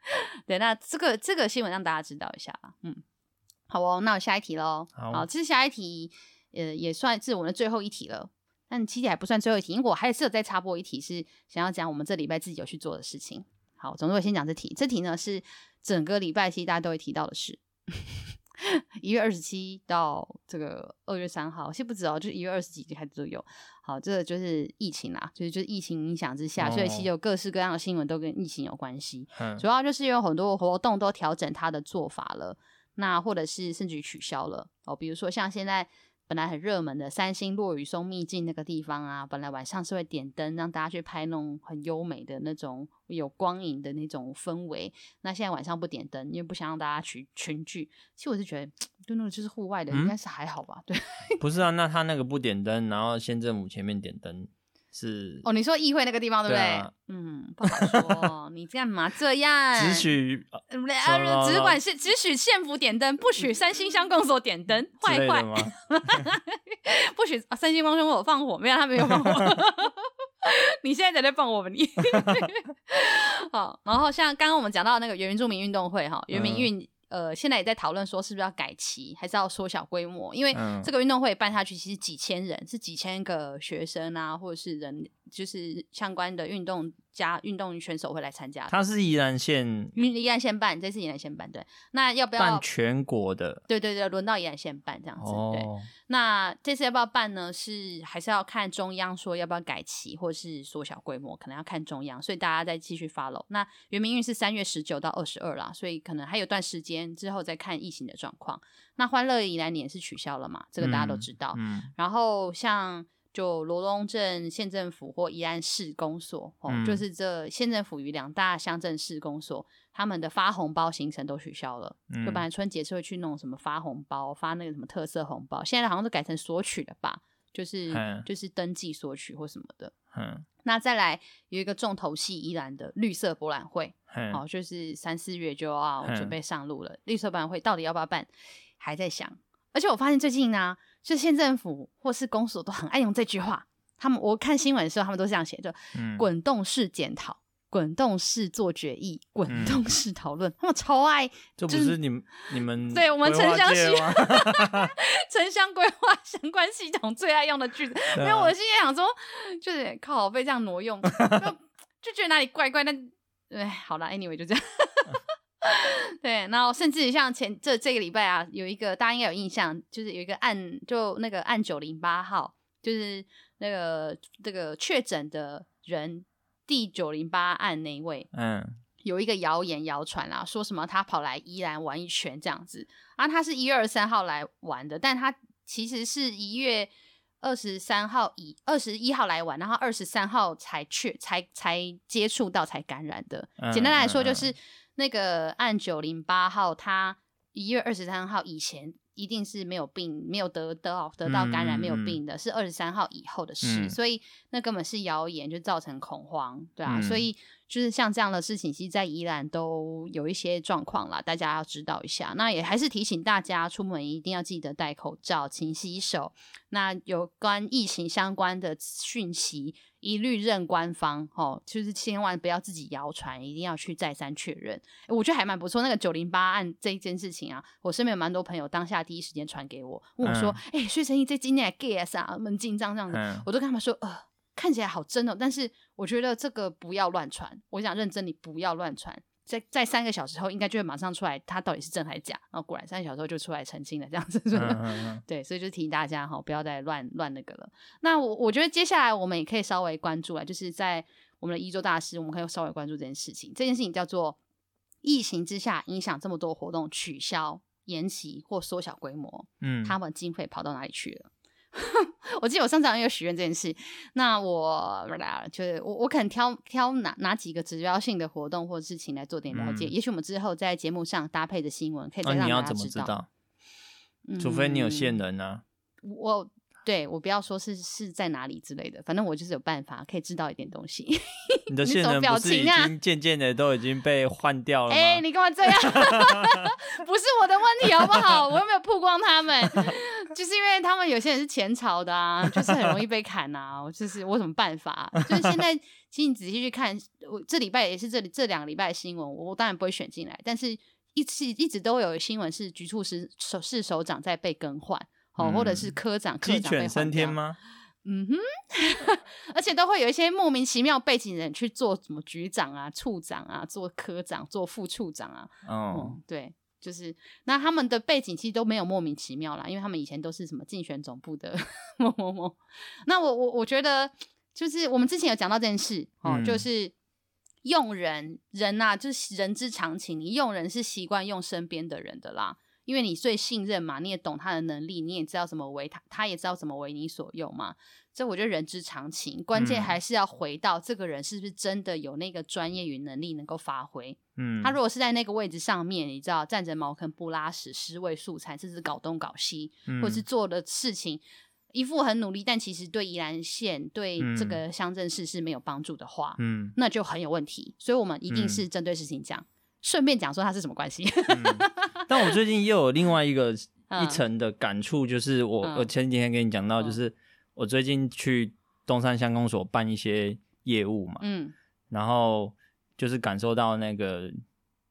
对，那这个这个新闻让大家知道一下吧。嗯，好哦，那我下一题喽。好，好，其实下一题，呃，也算是我们的最后一题了。但其实还不算最后一题，因为我还是有再插播一题，是想要讲我们这礼拜自己有去做的事情。好，总之我先讲这题。这题呢是整个礼拜其实大家都会提到的事。一月二十七到这个二月三号，其实不止哦，就是一月二十几就开始都有。好，这个就是疫情啦，就是就是疫情影响之下，哦、所以其实有各式各样的新闻都跟疫情有关系。嗯、主要就是有很多活动都调整它的做法了，那或者是甚至于取消了哦，比如说像现在。本来很热门的三星落雨松秘境那个地方啊，本来晚上是会点灯，让大家去拍那种很优美的那种有光影的那种氛围。那现在晚上不点灯，因为不想让大家群群聚。其实我是觉得，就那种就是户外的，应该是还好吧？对，不是啊，那他那个不点灯，然后县政府前面点灯。是哦，你说议会那个地方对不对？对啊、嗯，不好说。你干嘛这样？只许只管是只许县府点灯，不许三星乡公所点灯，坏坏。不许啊，三星光兄我放火，没有他没有放火。你现在在那放我们你。好，然后像刚刚我们讲到那个原住民运动会哈，原民运。嗯呃，现在也在讨论说是不是要改期，还是要缩小规模？因为这个运动会办下去，其实几千人，是几千个学生啊，或者是人，就是相关的运动。加运动选手会来参加，他是宜兰县，宜兰县办，这次宜兰县办，对。那要不要办全国的？对对对，轮到宜兰县办这样子。哦、对，那这次要不要办呢？是还是要看中央说要不要改期，或是缩小规模，可能要看中央。所以大家再继续 follow。那圆明运是三月十九到二十二啦，所以可能还有段时间之后再看疫情的状况。那欢乐宜兰年是取消了嘛？这个大家都知道。嗯。嗯然后像。就罗东镇县政府或宜兰市公所，哦，嗯、就是这县政府与两大乡镇市公所，他们的发红包行程都取消了。嗯、就本来春节是会去弄什么发红包，发那个什么特色红包，现在好像都改成索取了吧？就是就是登记索取或什么的。嗯，那再来有一个重头戏，宜兰的绿色博览会，嘿哦，就是三四月就要准备上路了。嘿绿色博览会到底要不要办，还在想。而且我发现最近呢。就县政府或是公所都很爱用这句话，他们我看新闻的时候，他们都这样写，就滚动式检讨、滚动式做决议、滚动式讨论，他们超爱。这不是你们你们 对我们城乡系 城乡规划相关系统最爱用的句子。没有我心里想说，就是靠被这样挪用，就觉得哪里怪怪。但哎，好了，anyway 就这样。对，然后甚至像前这这个礼拜啊，有一个大家应该有印象，就是有一个案，就那个案九零八号，就是那个这个确诊的人第九零八案那一位，嗯，有一个谣言谣传啦，说什么他跑来宜兰玩一圈这样子，啊，他是一月二十三号来玩的，但他其实是一月二十三号以二十一号来玩，然后二十三号才去才才接触到才感染的，嗯、简单来说就是。那个按九零八号，他一月二十三号以前一定是没有病，没有得到得到感染，没有病的，嗯、是二十三号以后的事，嗯、所以那根本是谣言，就造成恐慌，对啊，嗯、所以就是像这样的事情，其实，在宜兰都有一些状况啦，大家要知道一下。那也还是提醒大家，出门一定要记得戴口罩、勤洗手。那有关疫情相关的讯息。一律认官方，哦，就是千万不要自己谣传，一定要去再三确认。我觉得还蛮不错。那个九零八案这一件事情啊，我身边有蛮多朋友当下第一时间传给我，问我说：“哎、嗯，薛成义这今年 gas 啊，蛮紧张这样子。嗯”我都跟他们说：“呃，看起来好真哦，但是我觉得这个不要乱传。我想认真，你不要乱传。”在在三个小时后，应该就会马上出来，他到底是真还是假？然后果然三个小时后就出来澄清了，这样子。嗯嗯嗯 对，所以就提醒大家哈，不要再乱乱那个了。那我我觉得接下来我们也可以稍微关注啊，就是在我们的一周大师，我们可以稍微关注这件事情。这件事情叫做疫情之下影响这么多活动取消、延期或缩小规模，嗯，他们经费跑到哪里去了？我记得我上次也有许愿这件事，那我就是我我可能挑挑哪哪几个指标性的活动或事情来做点了解，嗯、也许我们之后在节目上搭配的新闻可以再让大家知道。啊、你要怎么知道？嗯、除非你有线人呢、啊。我。对，我不要说是是在哪里之类的，反正我就是有办法可以知道一点东西。你的 线人不是已经渐渐的都已经被换掉了吗？哎、欸，你干嘛这样？不是我的问题好不好？我又没有曝光他们，就是因为他们有些人是前朝的啊，就是很容易被砍啊。我就是我有什么办法？就是现在，其实你仔细去看，我这礼拜也是这里这两个礼拜的新闻，我当然不会选进来，但是一直一直都有新闻是局处室首是首长在被更换。哦，或者是科长，科长鸡犬升天吗？嗯哼，而且都会有一些莫名其妙背景人去做什么局长啊、处长啊、做科长、做副处长啊。哦、嗯，对，就是那他们的背景其实都没有莫名其妙啦，因为他们以前都是什么竞选总部的 某某某。那我我我觉得，就是我们之前有讲到这件事哦，嗯、就是用人人呐、啊，就是人之常情，你用人是习惯用身边的人的啦。因为你最信任嘛，你也懂他的能力，你也知道怎么为他，他也知道怎么为你所用嘛。这我觉得人之常情，关键还是要回到这个人是不是真的有那个专业与能力能够发挥。嗯，他如果是在那个位置上面，你知道站着茅坑不拉屎，尸位素餐，甚至搞东搞西，嗯、或是做的事情一副很努力，但其实对宜兰县对这个乡镇市是没有帮助的话，嗯，那就很有问题。所以我们一定是针对事情讲。顺便讲说他是什么关系、嗯？但我最近又有另外一个一层的感触，就是我、嗯、我前几天跟你讲到，就是我最近去东山乡公所办一些业务嘛，嗯，然后就是感受到那个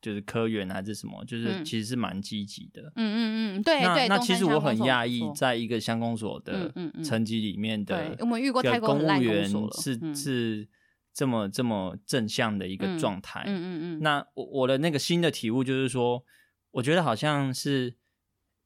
就是科员还是什么，就是其实是蛮积极的，嗯嗯嗯，对对。那其实我很讶异，在一个乡公所的层级里面的，我们遇过太多公务员是是。这么这么正向的一个状态，嗯嗯嗯，嗯，那我我的那个新的体悟就是说，我觉得好像是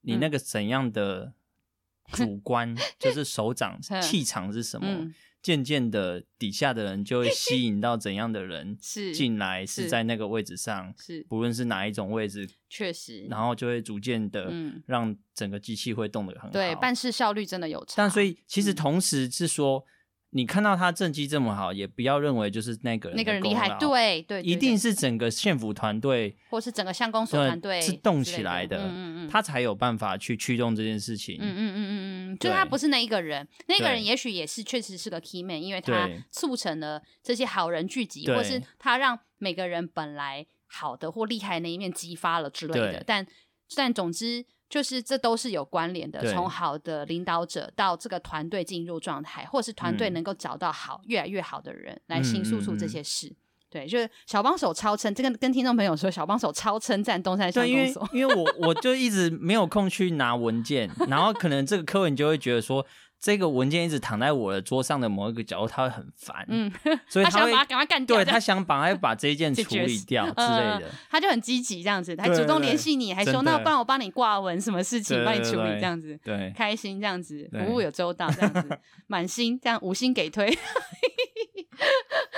你那个怎样的 主观，嗯、就是手掌 气场是什么，嗯、渐渐的底下的人就会吸引到怎样的人 是进来，是在那个位置上，是不论是哪一种位置，确实，然后就会逐渐的让整个机器会动得很好，对，办事效率真的有差。但所以其实同时是说。你看到他政绩这么好，也不要认为就是那个人那个人厉害，对对，一定是整个县府团队，或是整个乡公所团队是动起来的，嗯嗯嗯，他才有办法去驱动这件事情，嗯嗯嗯嗯嗯，就他不是那一个人，那个人也许也是确实是个 key man，因为他促成了这些好人聚集，或是他让每个人本来好的或厉害的那一面激发了之类的，但但总之。就是这都是有关联的，从好的领导者到这个团队进入状态，或是团队能够找到好、嗯、越来越好的人来倾诉出这些事。嗯嗯嗯对，就是小帮手超称，这个跟听众朋友说，小帮手超称赞东山乡公所。因为因为我我就一直没有空去拿文件，然后可能这个柯文就会觉得说。这个文件一直躺在我的桌上的某一个角落，他会很烦，嗯，所以 他想把它赶快干掉，对，他想把他把这一件 处理掉之类的，他就很积极这样子，还主动联系你，还说那不然我帮你挂文，什么事情帮你处理这样子，对，开心这样子，服务有周到这样子，满心这样五星给推，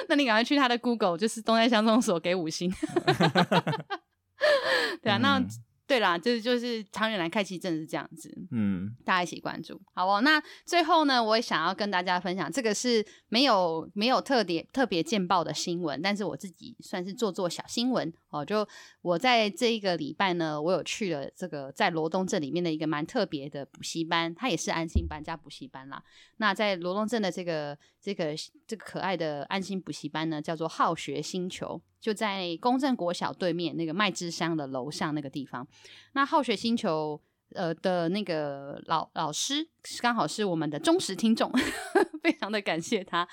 那你赶快去他的 Google，就是东山乡公所给五星，对啊，那。对啦，就是就是长远来看，其实真的是这样子。嗯，大家一起关注，好哦。那最后呢，我也想要跟大家分享，这个是没有没有特别特别见报的新闻，但是我自己算是做做小新闻哦。就我在这一个礼拜呢，我有去了这个在罗东镇里面的一个蛮特别的补习班，它也是安心班加补习班啦。那在罗东镇的这个这个这个可爱的安心补习班呢，叫做好学星球。就在公正国小对面那个麦之香的楼上那个地方，那好学星球呃的那个老老师刚好是我们的忠实听众，非常的感谢他。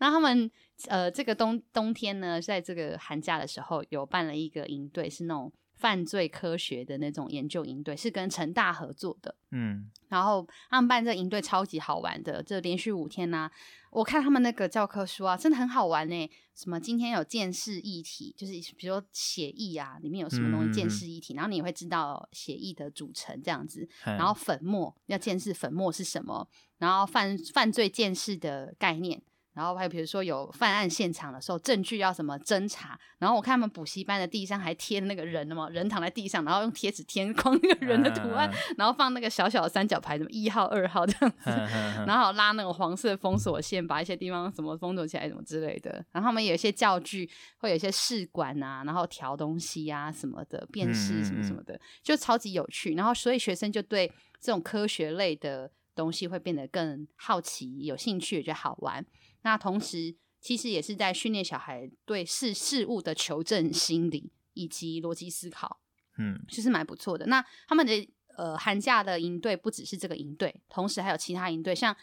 那他们呃，这个冬冬天呢，在这个寒假的时候，有办了一个营队，是那种。犯罪科学的那种研究营队是跟成大合作的，嗯，然后他们办这营队超级好玩的，这连续五天呢、啊，我看他们那个教科书啊，真的很好玩呢。什么今天有见识议题，就是比如说血液啊，里面有什么东西见识议题，嗯、然后你会知道血液的组成这样子，嗯、然后粉末要见识粉末是什么，然后犯犯罪见识的概念。然后还有比如说有犯案现场的时候，证据要什么侦查。然后我看他们补习班的地上还贴那个人嘛，人躺在地上，然后用贴纸贴框那个人的图案，嗯、然后放那个小小的三角牌，什么一号、二号这样子，嗯、然后拉那个黄色封锁线，把一些地方什么封锁起来，什么之类的。然后他们有一些教具，会有一些试管啊，然后调东西啊什么的，辨识什么什么的，嗯、就超级有趣。然后所以学生就对这种科学类的东西会变得更好奇、有兴趣，也觉得好玩。那同时，其实也是在训练小孩对事事物的求证心理以及逻辑思考，嗯，其实蛮不错的。那他们的呃寒假的营队不只是这个营队，同时还有其他营队，像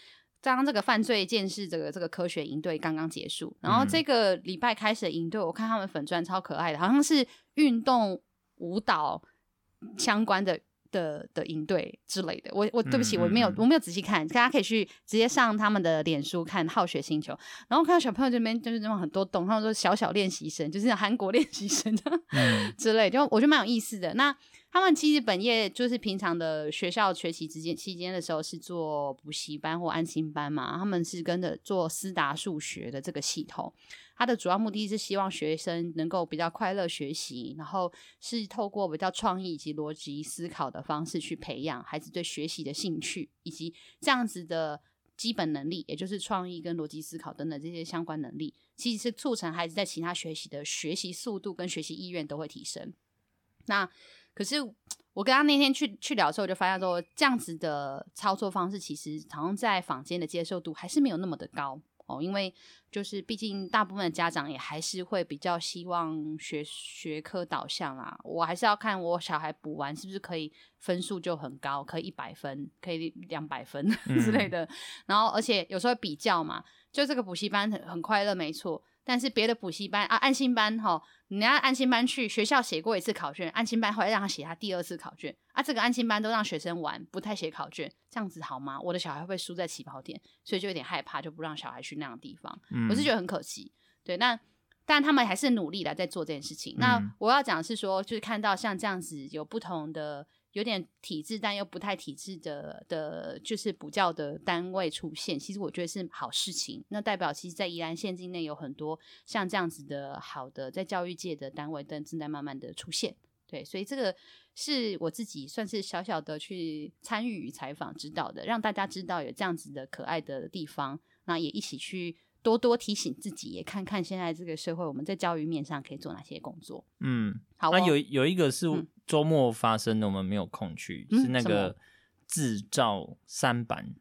刚刚这个犯罪鉴识这个这个科学营队刚刚结束，然后这个礼拜开始的营队，我看他们粉钻超可爱的，好像是运动舞蹈相关的。的的营队之类的，我我对不起，我没有我没有仔细看，大家可以去直接上他们的脸书看好学星球，然后看到小朋友这边就是那种很多懂，他们说小小练习生，就是韩国练习生之类，就我觉得蛮有意思的。那他们其实本业就是平常的学校学习之间期间的时候是做补习班或安心班嘛，他们是跟着做思达数学的这个系统。它的主要目的是希望学生能够比较快乐学习，然后是透过比较创意以及逻辑思考的方式去培养孩子对学习的兴趣，以及这样子的基本能力，也就是创意跟逻辑思考等等这些相关能力，其实是促成孩子在其他学习的学习速度跟学习意愿都会提升。那可是我跟他那天去去聊的时候，我就发现说，这样子的操作方式其实好像在坊间的接受度还是没有那么的高。哦，因为就是毕竟大部分的家长也还是会比较希望学学科导向啦。我还是要看我小孩补完是不是可以分数就很高，可以一百分，可以两百分 之类的。嗯、然后而且有时候比较嘛，就这个补习班很很快乐，没错。但是别的补习班啊，安心班哈，你要安心班去学校写过一次考卷，安心班会让他写他第二次考卷啊。这个安心班都让学生玩，不太写考卷，这样子好吗？我的小孩会不会输在起跑点，所以就有点害怕，就不让小孩去那样的地方。嗯、我是觉得很可惜，对。那但他们还是努力的在做这件事情。嗯、那我要讲的是说，就是看到像这样子有不同的。有点体制，但又不太体制的的，就是补教的单位出现，其实我觉得是好事情。那代表其实，在宜兰县境内有很多像这样子的好的在教育界的单位，正正在慢慢的出现。对，所以这个是我自己算是小小的去参与与采访指导的，让大家知道有这样子的可爱的地方，那也一起去。多多提醒自己，也看看现在这个社会，我们在教育面上可以做哪些工作。嗯，好、哦。那有有一个是周末发生的，我们没有空去，嗯、是那个制造三板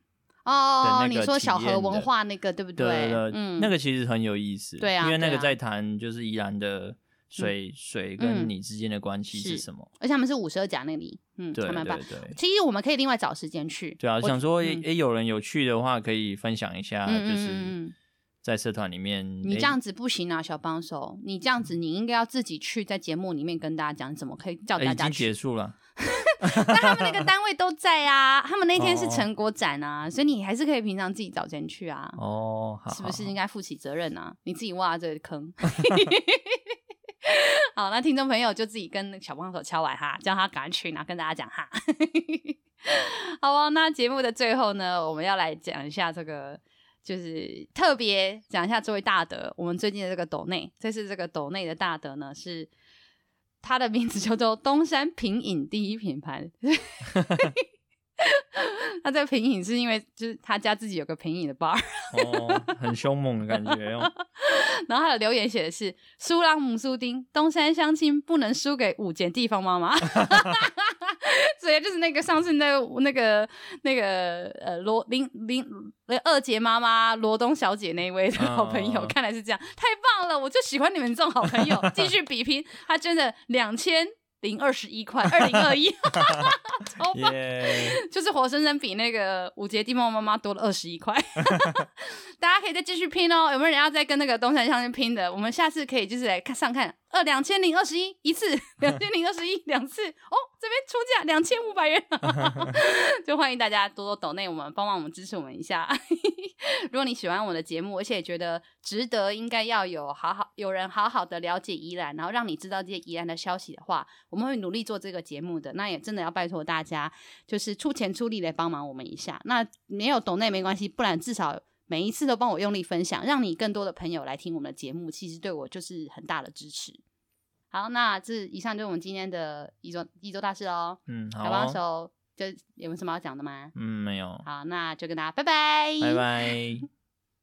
哦。你说小河文化那个对不对？对，对，对嗯，那个其实很有意思。对啊，因为那个在谈就是宜兰的水、嗯、水跟你之间的关系是什么？而且他们是五十二甲那里，嗯，对对对。其实我们可以另外找时间去。对啊，我想说，也、嗯，有人有去的话，可以分享一下，就是。在社团里面，你这样子不行啊，小帮手！你这样子，你应该要自己去，在节目里面跟大家讲，怎么可以叫大家去？欸、已经结束了，那他们那个单位都在啊，他们那天是成果展啊，哦、所以你还是可以平常自己找钱去啊。哦，好好是不是应该负起责任啊？你自己挖这个坑。好，那听众朋友就自己跟小帮手敲完哈，叫他赶快去，然后跟大家讲哈。好啊，那节目的最后呢，我们要来讲一下这个。就是特别讲一下这位大德，我们最近的这个斗内，这是这个斗内的大德呢，是他的名字叫做东山平饮第一品牌。他这个品饮是因为就是他家自己有个平饮的 bar，哦，很凶猛的感觉哦。然后他的留言写的是“苏朗姆苏丁东山相亲不能输给五间地方妈妈”，所以就是那个上次那个那个那个呃罗林林二姐妈妈罗东小姐那一位的好朋友，哦、看来是这样，太棒了！我就喜欢你们这种好朋友，继续比拼。他真的两千零二十一块，二零二一，超棒就是活生生比那个五节地梦妈妈多了二十一块，大家可以再继续拼哦，有没有人要再跟那个东山相去拼的？我们下次可以就是来看上看。二两千零二十一一次，两千零二十一两次哦，这边出价两千五百元，就欢迎大家多多抖内我们，帮忙我们支持我们一下。如果你喜欢我的节目，而且觉得值得，应该要有好好有人好好的了解宜兰，然后让你知道这些宜兰的消息的话，我们会努力做这个节目的。那也真的要拜托大家，就是出钱出力来帮忙我们一下。那没有抖内没关系，不然至少。每一次都帮我用力分享，让你更多的朋友来听我们的节目，其实对我就是很大的支持。好，那这以上就是我们今天的一周一周大事哦。嗯，好、哦。小帮手，就有什么要讲的吗？嗯，没有。好，那就跟大家拜拜。拜拜。